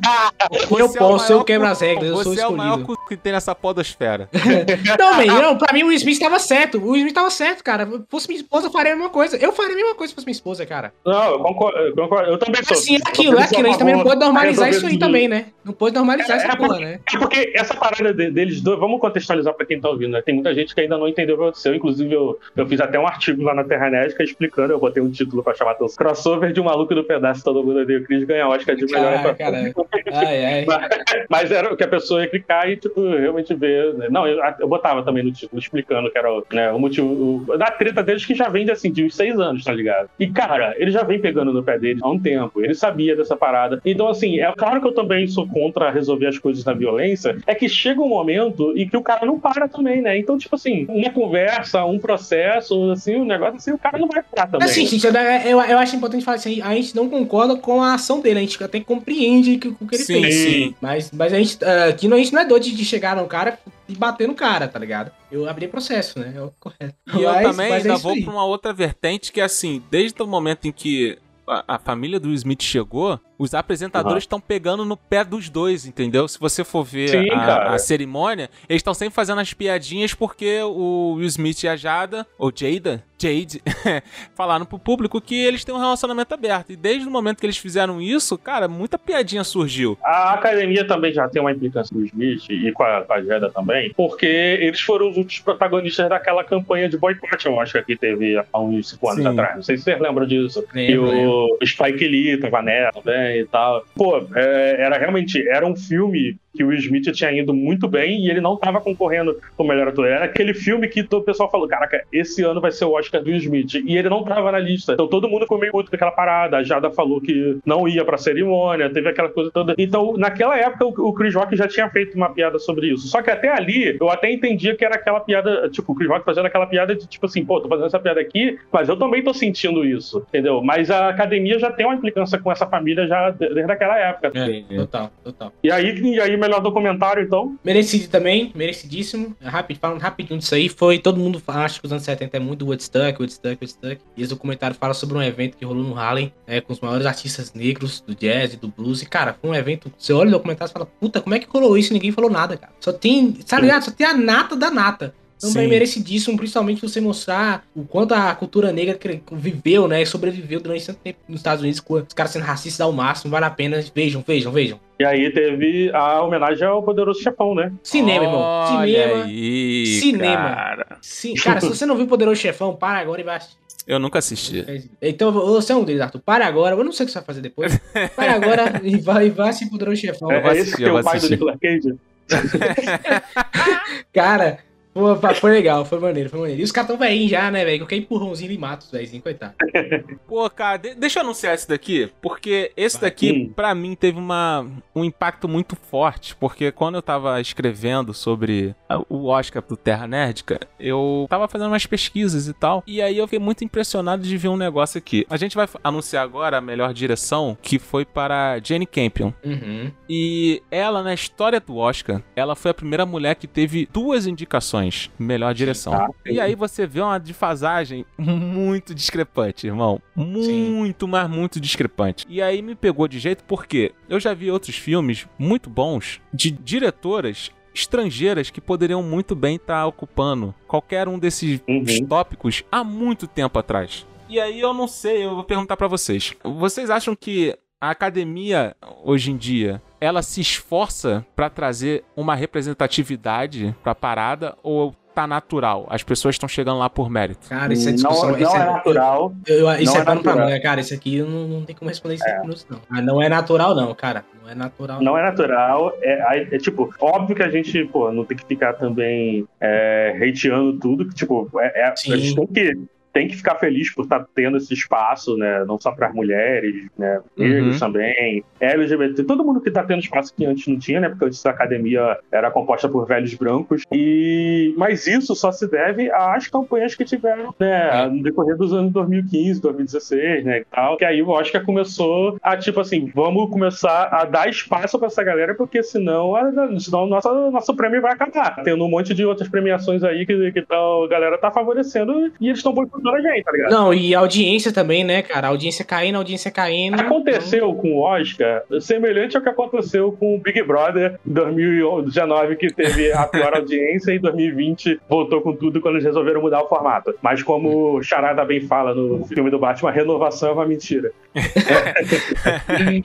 Eu Você é o posso, eu quebro as regras, eu Você sou é o maior escolhido. cu que tem nessa podosfera. Não, man, não, pra mim o Will Smith tava certo. O Will Smith tava certo, cara. Se fosse minha esposa, eu faria a mesma coisa. Eu faria a mesma coisa se fosse minha esposa, cara. Não, eu concordo. Eu, concordo, eu também sou. Assim, é Eu aquilo, é aquilo. A gente também não pode normalizar isso aí também, né? Não pode normalizar essa É, porra, porque- né? É porque essa parada de- deles dois, vamos contextualizar pra quem tá ouvindo, né? Tem muita gente que ainda não entendeu o que aconteceu. Inclusive, eu, eu fiz até um artigo lá na Terra Nética explicando, eu botei um título pra chamar atenção. Crossover de um maluco do pedaço, todo mundo odeia o Chris ganha Oscar de melhor cara. Ai, ai. Mas, mas era o que a pessoa ia clicar e, tipo, realmente ver. né? Não, eu, eu botava também no título, explicando que era o, né, o motivo o- da treta deles que já vem de, assim, de uns seis anos, tá ligado? E, cara, ele já vem pegando no pé dele há um tempo. Ele sabia dessa parada. Então, assim, é claro que eu também sou contra resolver as coisas na violência. É que chega um momento e que o cara não para também, né? Então, tipo assim, uma conversa, um processo, assim, um negócio assim, o cara não vai parar também. Assim, gente, eu, eu, eu acho importante falar assim, a gente não concorda com a ação dele, a gente até compreende que- o que ele Sim, fez. sim. Mas, mas a gente, ah, aqui não- a gente não é doido de chegar no cara e bater no cara, tá ligado? Eu abri processo, né? É o correto. E eu Mas- também mas é ainda isso vou aí. pra uma outra vertente que é assim, desde o momento em que a, a família do Smith chegou, Os apresentadores estão pegando no pé dos dois, entendeu? Se você for ver Sim, a, a cerimônia, eles estão sempre fazendo as piadinhas porque o Will Smith e a Jada, ou Jada, Jade, falaram pro público que eles têm um relacionamento aberto. E desde o momento que eles fizeram isso, cara, muita piadinha surgiu. A academia também já tem uma implicância com o Smith e com a, com a Jeda também, porque eles foram os últimos protagonistas daquela campanha de boicote, eu acho que teve há uns 5 anos Sim. atrás. Não sei se vocês lembram disso. E Lembro, o Spike Lee tava nela também e tal. Pô, é, era realmente, era um filme que o Will Smith tinha ido muito bem e ele não tava concorrendo com o melhor ator. Era aquele filme que todo o pessoal falou, caraca, esse ano vai ser o Oscar do Will Smith. E ele não tava na lista. Então todo mundo ficou meio puto com aquela parada. A Jada falou que não ia pra cerimônia, teve aquela coisa toda. Então, naquela época, o Chris Rock já tinha feito uma piada sobre isso. Só que até ali, eu até entendia que era aquela piada, tipo, o Chris Rock fazendo aquela piada de tipo assim, pô, tô fazendo essa piada aqui, mas eu também tô sentindo isso, entendeu? Mas a academia já tem uma implicância com essa família já de- desde aquela época. É, total, total. E aí, e aí, melhor documentário, então? Merecido também, merecidíssimo. Rapid, falando rapidinho disso aí, foi. Todo mundo acha que os anos 70 é muito Woodstock, Woodstock, Woodstock. E esse documentário fala sobre um evento que rolou no Harlem, é, com os maiores artistas negros do jazz e do blues. E, cara, foi um evento. Você olha o documentário e fala, puta, como é que rolou isso e ninguém falou nada, cara? Só tem. Tá ligado? Só tem a nata da nata. Então, Sim. bem merecidíssimo, principalmente você mostrar o quanto a cultura negra viveu, né? E sobreviveu durante tanto tempo nos Estados Unidos, com os caras sendo racistas ao máximo. Vale a pena. Vejam, vejam, vejam. E aí teve a homenagem ao Poderoso Chefão, né? Cinema, irmão. Olha Cinema. aí, Cinema. cara. Sim, cara, se você não viu o Poderoso Chefão, para agora e vai assistir. Eu nunca assisti. Então, você é um deles, Arthur. Para agora. Eu não sei o que você vai fazer depois. Para agora e vai, e vai assistir Poderoso Chefão. É, é esse que é o pai do assistir. Nicolas Cage? Cara, pô, pá, foi legal, foi maneiro, foi maneiro. E os caras tão velhinhos já, né, velho? Qualquer empurrãozinho ele mata os velhinhos, coitado. Pô, cara, de- deixa eu anunciar esse daqui, porque esse Vai. daqui, Hum. pra mim, teve uma, um impacto muito forte, porque quando eu tava escrevendo sobre a- o Oscar pro Terra Nerdica, eu tava fazendo umas pesquisas e tal, e aí eu fiquei muito impressionado de ver um negócio aqui. A gente vai anunciar agora a melhor direção, que foi para Jane Campion. Uhum. E ela, na história do Oscar, ela foi a primeira mulher que teve duas indicações melhor direção. Ah, e aí você vê uma defasagem muito discrepante, irmão. Muito, mas muito discrepante. E aí me pegou de jeito porque eu já vi outros filmes muito bons de diretoras estrangeiras que poderiam muito bem estar ocupando qualquer um desses Uhum. tópicos há muito tempo atrás. E aí eu não sei, eu vou perguntar pra vocês. Vocês acham que a academia hoje em dia ela se esforça pra trazer uma representatividade pra parada ou tá natural? As pessoas estão chegando lá por mérito. Cara, isso é discussão. não, isso não é natural. Eu, eu- isso Não é é pano pra natural. manga, cara. Isso aqui eu não, não tem como responder em 5 minutos, não. Ah, não é natural, não, cara. Não é natural. Não é natural. É, é, tipo, óbvio que a gente, pô, não tem que ficar também é, hateando tudo. Que, tipo, é, é- a Sim. gente tem que, tem que ficar feliz por estar tendo esse espaço, né? Não só para as mulheres, né? Negros Uhum. também, LGBT, todo mundo que tá tendo espaço que antes não tinha, né? Porque antes a academia era composta por velhos brancos. E mas isso só se deve às campanhas que tiveram, né? No decorrer dos anos 2015, 2016, né? E tal. Que aí o Oscar começou a tipo assim, vamos começar a dar espaço para essa galera, porque senão, a, senão nossa, nosso prêmio vai acabar. Tendo um monte de outras premiações aí que, que tá, a galera tá favorecendo e eles estão boicotando a gente, tá ligado? Não, e a audiência também, né, cara? A audiência caindo, a audiência caindo. Aconteceu com o Oscar semelhante ao que aconteceu com o Big Brother 2019, que teve a pior audiência, e 2020 voltou com tudo quando eles resolveram mudar o formato. Mas como o Charada bem fala no filme do Batman, renovação é uma mentira.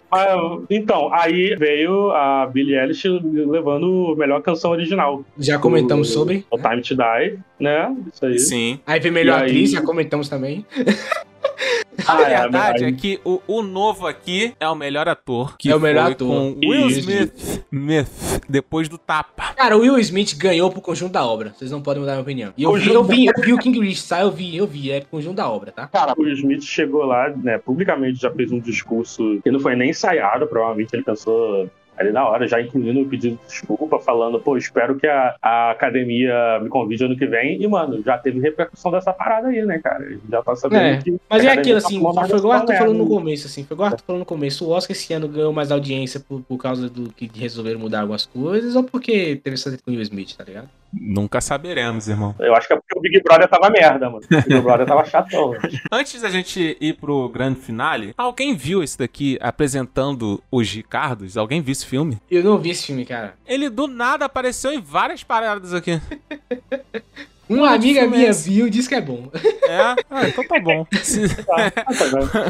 Então, aí veio a Billie Eilish levando a melhor canção original. Já comentamos sobre. O Time to Die, né? Isso aí. Sim. Aí veio melhor E aí- atriz, já comentamos também. A Ah, é, verdade mas- é que o, o novo aqui é o melhor ator. Que É o melhor foi ator. Com Will. Smith, Smith, depois do tapa. Cara, o Will Smith ganhou pro conjunto da obra. Vocês não podem mudar a minha opinião. E eu vi, eu vi, eu vi o King Rich, tá? Eu vi, eu vi. É pro conjunto da obra, tá? Cara, o Will Smith chegou lá, né, publicamente já fez um discurso que não foi nem ensaiado, provavelmente ele pensou ali na hora, já incluindo o pedido de desculpa, falando, pô, espero que a, a academia me convide ano que vem. E, mano, já teve repercussão dessa parada aí, né, cara? Já tá sabendo É, que. Mas é aquilo, tá assim, foi igual o Arthur falando no merda. começo, assim, foi igual o Arthur falando no começo. O Oscar esse ano ganhou mais audiência por, por causa do que resolveram mudar algumas coisas ou porque teve essa treta com o Will Smith, tá ligado? Nunca saberemos, irmão. Eu acho que é porque o Big Brother tava merda, mano. O Big Brother tava chatão. mano. Antes da gente ir pro grande finale, alguém viu esse daqui apresentando os Ricardos? Alguém viu esse filme? Eu não vi esse filme, cara. Ele do nada apareceu em várias paradas aqui. Uma amiga é minha viu e disse que é bom. É? Ah, então tá bom. Se- bom.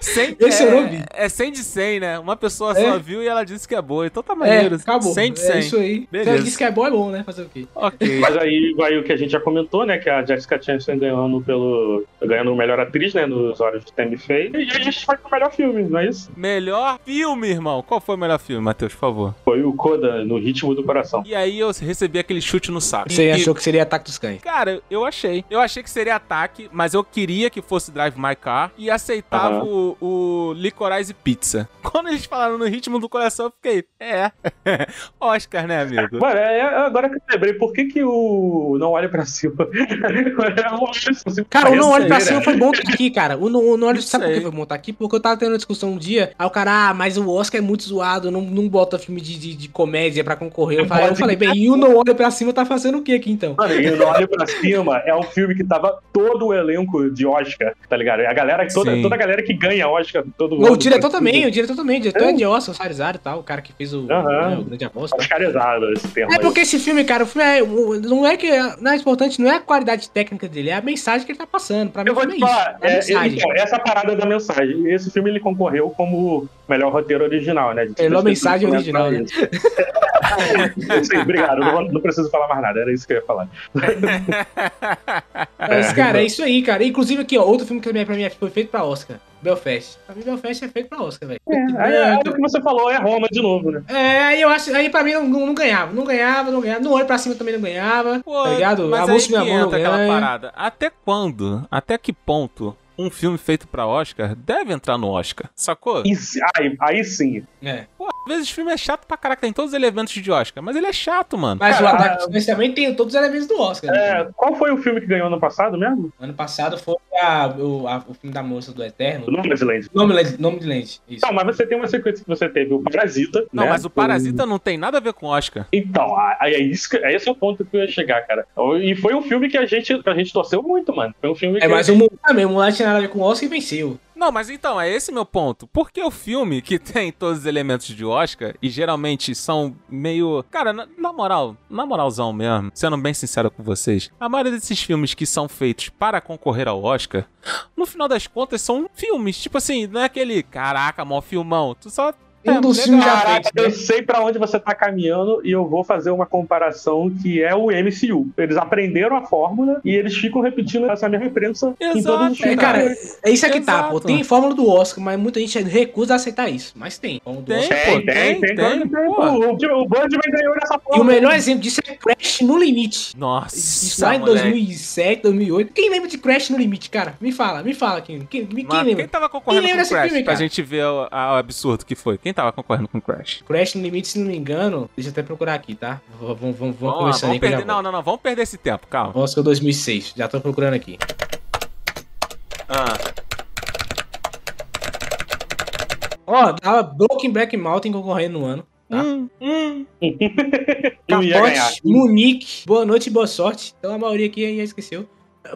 100, Esse é, eu não vi. É 100 de 100, né? Uma pessoa É. só viu e ela disse que é boa. Então tá É, maneiro. acabou. 100 de 100. É isso aí. Se Beleza. ela disse que é bom, é bom, né? Fazer o quê? Ok. Mas aí vai o que a gente já comentou, né? Que a Jessica Chastain ganhando pelo. ganhando o melhor atriz, né? Nos Olhos de Tammy Faye. E a gente vai pro melhor filme, não é isso? Melhor filme, irmão. Qual foi o melhor filme, Matheus, por favor? Foi o Coda, no ritmo do coração. E aí eu recebi aquele chute no saco. Você E- achou que seria Ataque dos Cães? Cara, eu achei. Eu achei que seria ataque, mas eu queria que fosse Drive My Car e aceitava Aham. o, o Licorice Pizza. Quando eles falaram no ritmo do coração, eu fiquei, é. Oscar, né, amigo? Mano, é, é agora que eu lembrei, por que, que o Não Olha Pra Cima? Não Olha Pra Cima. Cara, o Não Olhe Pra Cima foi bom tá aqui, cara. O Não, o não Olhe, sabe por que foi bom tá aqui? Porque eu tava tendo uma discussão um dia, aí o cara, ah, mas o Oscar é muito zoado, não, não bota filme de, de, de comédia pra concorrer. Eu falei, eu falei, bem, e o Não Olhe Pra Cima tá fazendo o que aqui então? Mano, e o Não Olha Pra Cima é um filme que tava todo o elenco de Oscar, tá ligado? A galera, toda, Sim. toda a galera que ganha Oscar todo O ano, diretor também, o diretor também, o diretor é de Oscar, o Sarizar e tal, o cara que fez o, né, o grande aposta. Oscarizado esse termo É aí. porque esse filme, cara, o filme é. o- Não é que. Não é importante, não é a qualidade técnica dele, é a mensagem que ele tá passando. Pra mim, Eu o vou te é isso. falar, É a é, então, essa parada da mensagem. Esse filme ele concorreu como melhor roteiro original, né? Melhor mensagem original, né? Sim, obrigado. Não, não preciso falar mais nada, era isso que eu ia falar. Mas, cara, é isso aí, cara. Inclusive aqui, ó, outro filme que também pra mim foi feito pra Oscar. Belfast. Pra mim, Belfast é feito pra Oscar, velho. Aí, aí o que você falou é Roma de novo, né? É, aí eu acho. Aí pra mim não, não, não ganhava. Não ganhava, não ganhava. No olho pra cima também não ganhava. Pô, tá ligado? Mas a aí que minha mão não entra aquela parada. Até quando? Até que ponto um filme feito pra Oscar deve entrar no Oscar? Sacou? Se- aí, aí sim. É. Pô, às vezes o filme é chato pra caraca, tem todos os elementos de Oscar, mas ele é chato, mano. Mas o Cara, Ataque dos Cães também tem todos os elementos do Oscar. né? É, qual foi o filme que ganhou ano passado mesmo? Ano passado foi a- o, a- o filme da moça do Eterno. O Nomadland. Nome, nome de lente. Isso. Não, mas você tem uma sequência que você teve o Parasita. Não, né? mas o Parasita não tem nada a ver com Oscar. Então, aí é isso que, é esse é o ponto que eu ia chegar, cara. E foi um filme que a gente, que a gente torceu muito, mano. Foi um filme que É, mas o Mulan também. O Mulan tinha nada a ver com Oscar e venceu. Não, mas então, é esse meu ponto. Porque o filme que tem todos os elementos de Oscar, e geralmente são meio. Cara, na, na moral, na moralzão mesmo, sendo bem sincero com vocês, a maioria desses filmes que são feitos para concorrer ao Oscar, no final das contas são filmes. Tipo assim, não é aquele caraca, mó filmão. Tu só. Um dos filmes já feitos, né? eu sei pra onde você tá caminhando e eu vou fazer uma comparação que é o MCU. Eles aprenderam a fórmula e eles ficam repetindo essa mesma prensa em Exato, todos os É, filmes. cara, é isso aqui tá, pô. Exato. Tem fórmula do Oscar, mas muita gente recusa a aceitar isso. Mas tem. Fórmula do Tem, Oscar. pô, Tem, tem, tem, tem, tem, tem, tem. O, o Birdman ganhou nessa E o fórmula. melhor exemplo disso é Crash no Limite. Nossa, Isso lá em moleque. 2007, 2008. Quem lembra de Crash no Limite, cara? Me fala, me fala. Quem, quem, quem lembra? quem tava concorrendo Quem com lembra desse Crash? filme, pra gente ver o, a- o absurdo que foi. Quem tava concorrendo com o Crash? Crash no Limite, se não me engano, deixa eu até procurar aqui, tá? Vamos, vamos, vamos, Vamos, conversando aí perder. Não, não, não, vamos perder esse tempo, calma. Oscar 2006, já tô procurando aqui. Ah, Ó, tava Broken Black Mountain concorrendo no ano. Tá? hum, hum. Capote, Munique, boa noite e boa sorte. Então a maioria aqui já esqueceu.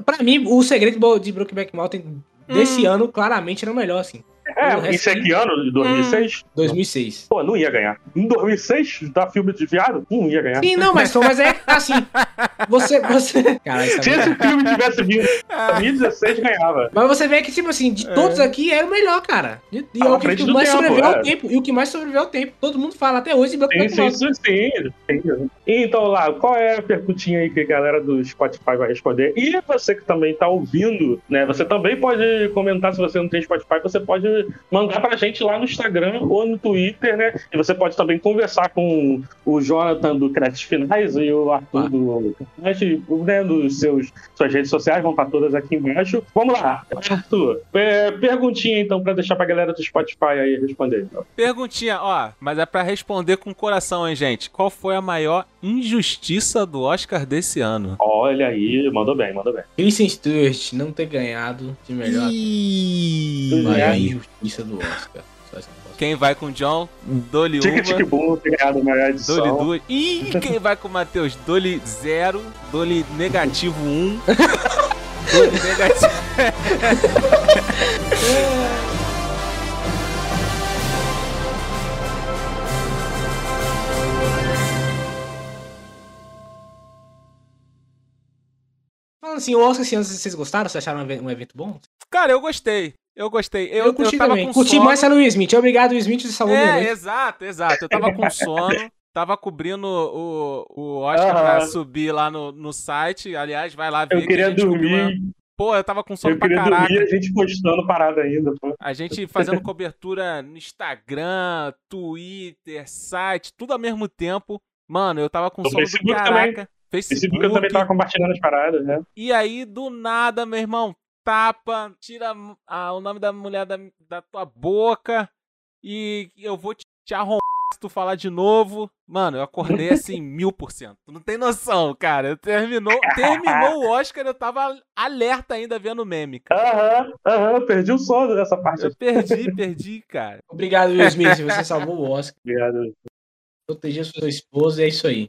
Pra mim, o segredo de Brokeback Mountain desse Hum. ano, claramente, era o melhor, assim. É, isso é que ano? De 2006? 2006. Pô, não ia ganhar. Em 2006, da filme de viado, não ia ganhar. Sim, não, mas, mas é assim. Você. você... Se isso é esse muito- filme tivesse vindo em 2016, ganhava. Mas você vê que, tipo assim, de todos aqui era o melhor, cara. E, e Ah, é o que, que mais tempo, sobreviveu é. ao tempo. E o que mais sobreviveu ao tempo. Todo mundo fala até hoje Sim, sim, sim, sim, sim. Então, lá, qual é a perguntinha aí que a galera do Spotify vai responder? E você que também tá ouvindo, né? Você também pode comentar se você não tem Spotify, você pode mandar pra gente lá no Instagram ou no Twitter, né? E você pode também conversar com o Jonathan do Créditos Finais e o Arthur Ah. do Crash, né, dos seus suas redes sociais, vão estar todas aqui embaixo. Vamos lá, Arthur. é, perguntinha então pra deixar pra galera do Spotify aí responder. Então. Perguntinha, ó, mas é pra responder com coração, hein, gente? Qual foi a maior injustiça do Oscar desse ano? Olha aí, mandou bem, mandou bem. Kristen Stewart não ter ganhado de melhor. Ih, Maior É. injustiça do Oscar. Quem vai com o John? Dole Tique uma. Tique Boom ter ganhado a maior edição. Dole duas. Ih, quem vai com o Matheus? Dole zero. Dole negativo um. Dole negativo. Falando assim, o Oscar ano, vocês gostaram? Vocês acharam um evento bom? Cara, eu gostei. Eu gostei. Eu, Eu, eu, curti tava também. com Curti sono. mais a Will Smith. Obrigado, Will Smith, salvou minha É, exato, exato. Eu tava com sono, tava cobrindo o, o Oscar Aham. pra subir lá no, no site. Aliás, vai lá ver Eu que a queria gente cobriu uma- dormir. Pô, eu tava com sono Eu pra queria caraca. dormir a gente postando parada ainda, pô. A gente fazendo cobertura no Instagram, Twitter, site, tudo ao mesmo tempo. Mano, eu tava com No sono do Facebook caraca. Facebook eu também tava compartilhando as paradas, né? E aí, do nada, meu irmão, tapa, tira ah, o nome da mulher da, da tua boca e eu vou te, te arrombar se tu falar de novo. Mano, eu acordei assim, mil por cento. Não tem noção, cara. Terminou, terminou o Oscar, eu tava alerta ainda vendo o meme, cara. Aham, aham, perdi o sono dessa parte. Eu perdi, perdi, cara. Obrigado, Will Smith. Você salvou o Oscar. Obrigado. Proteger sua esposa e é isso aí.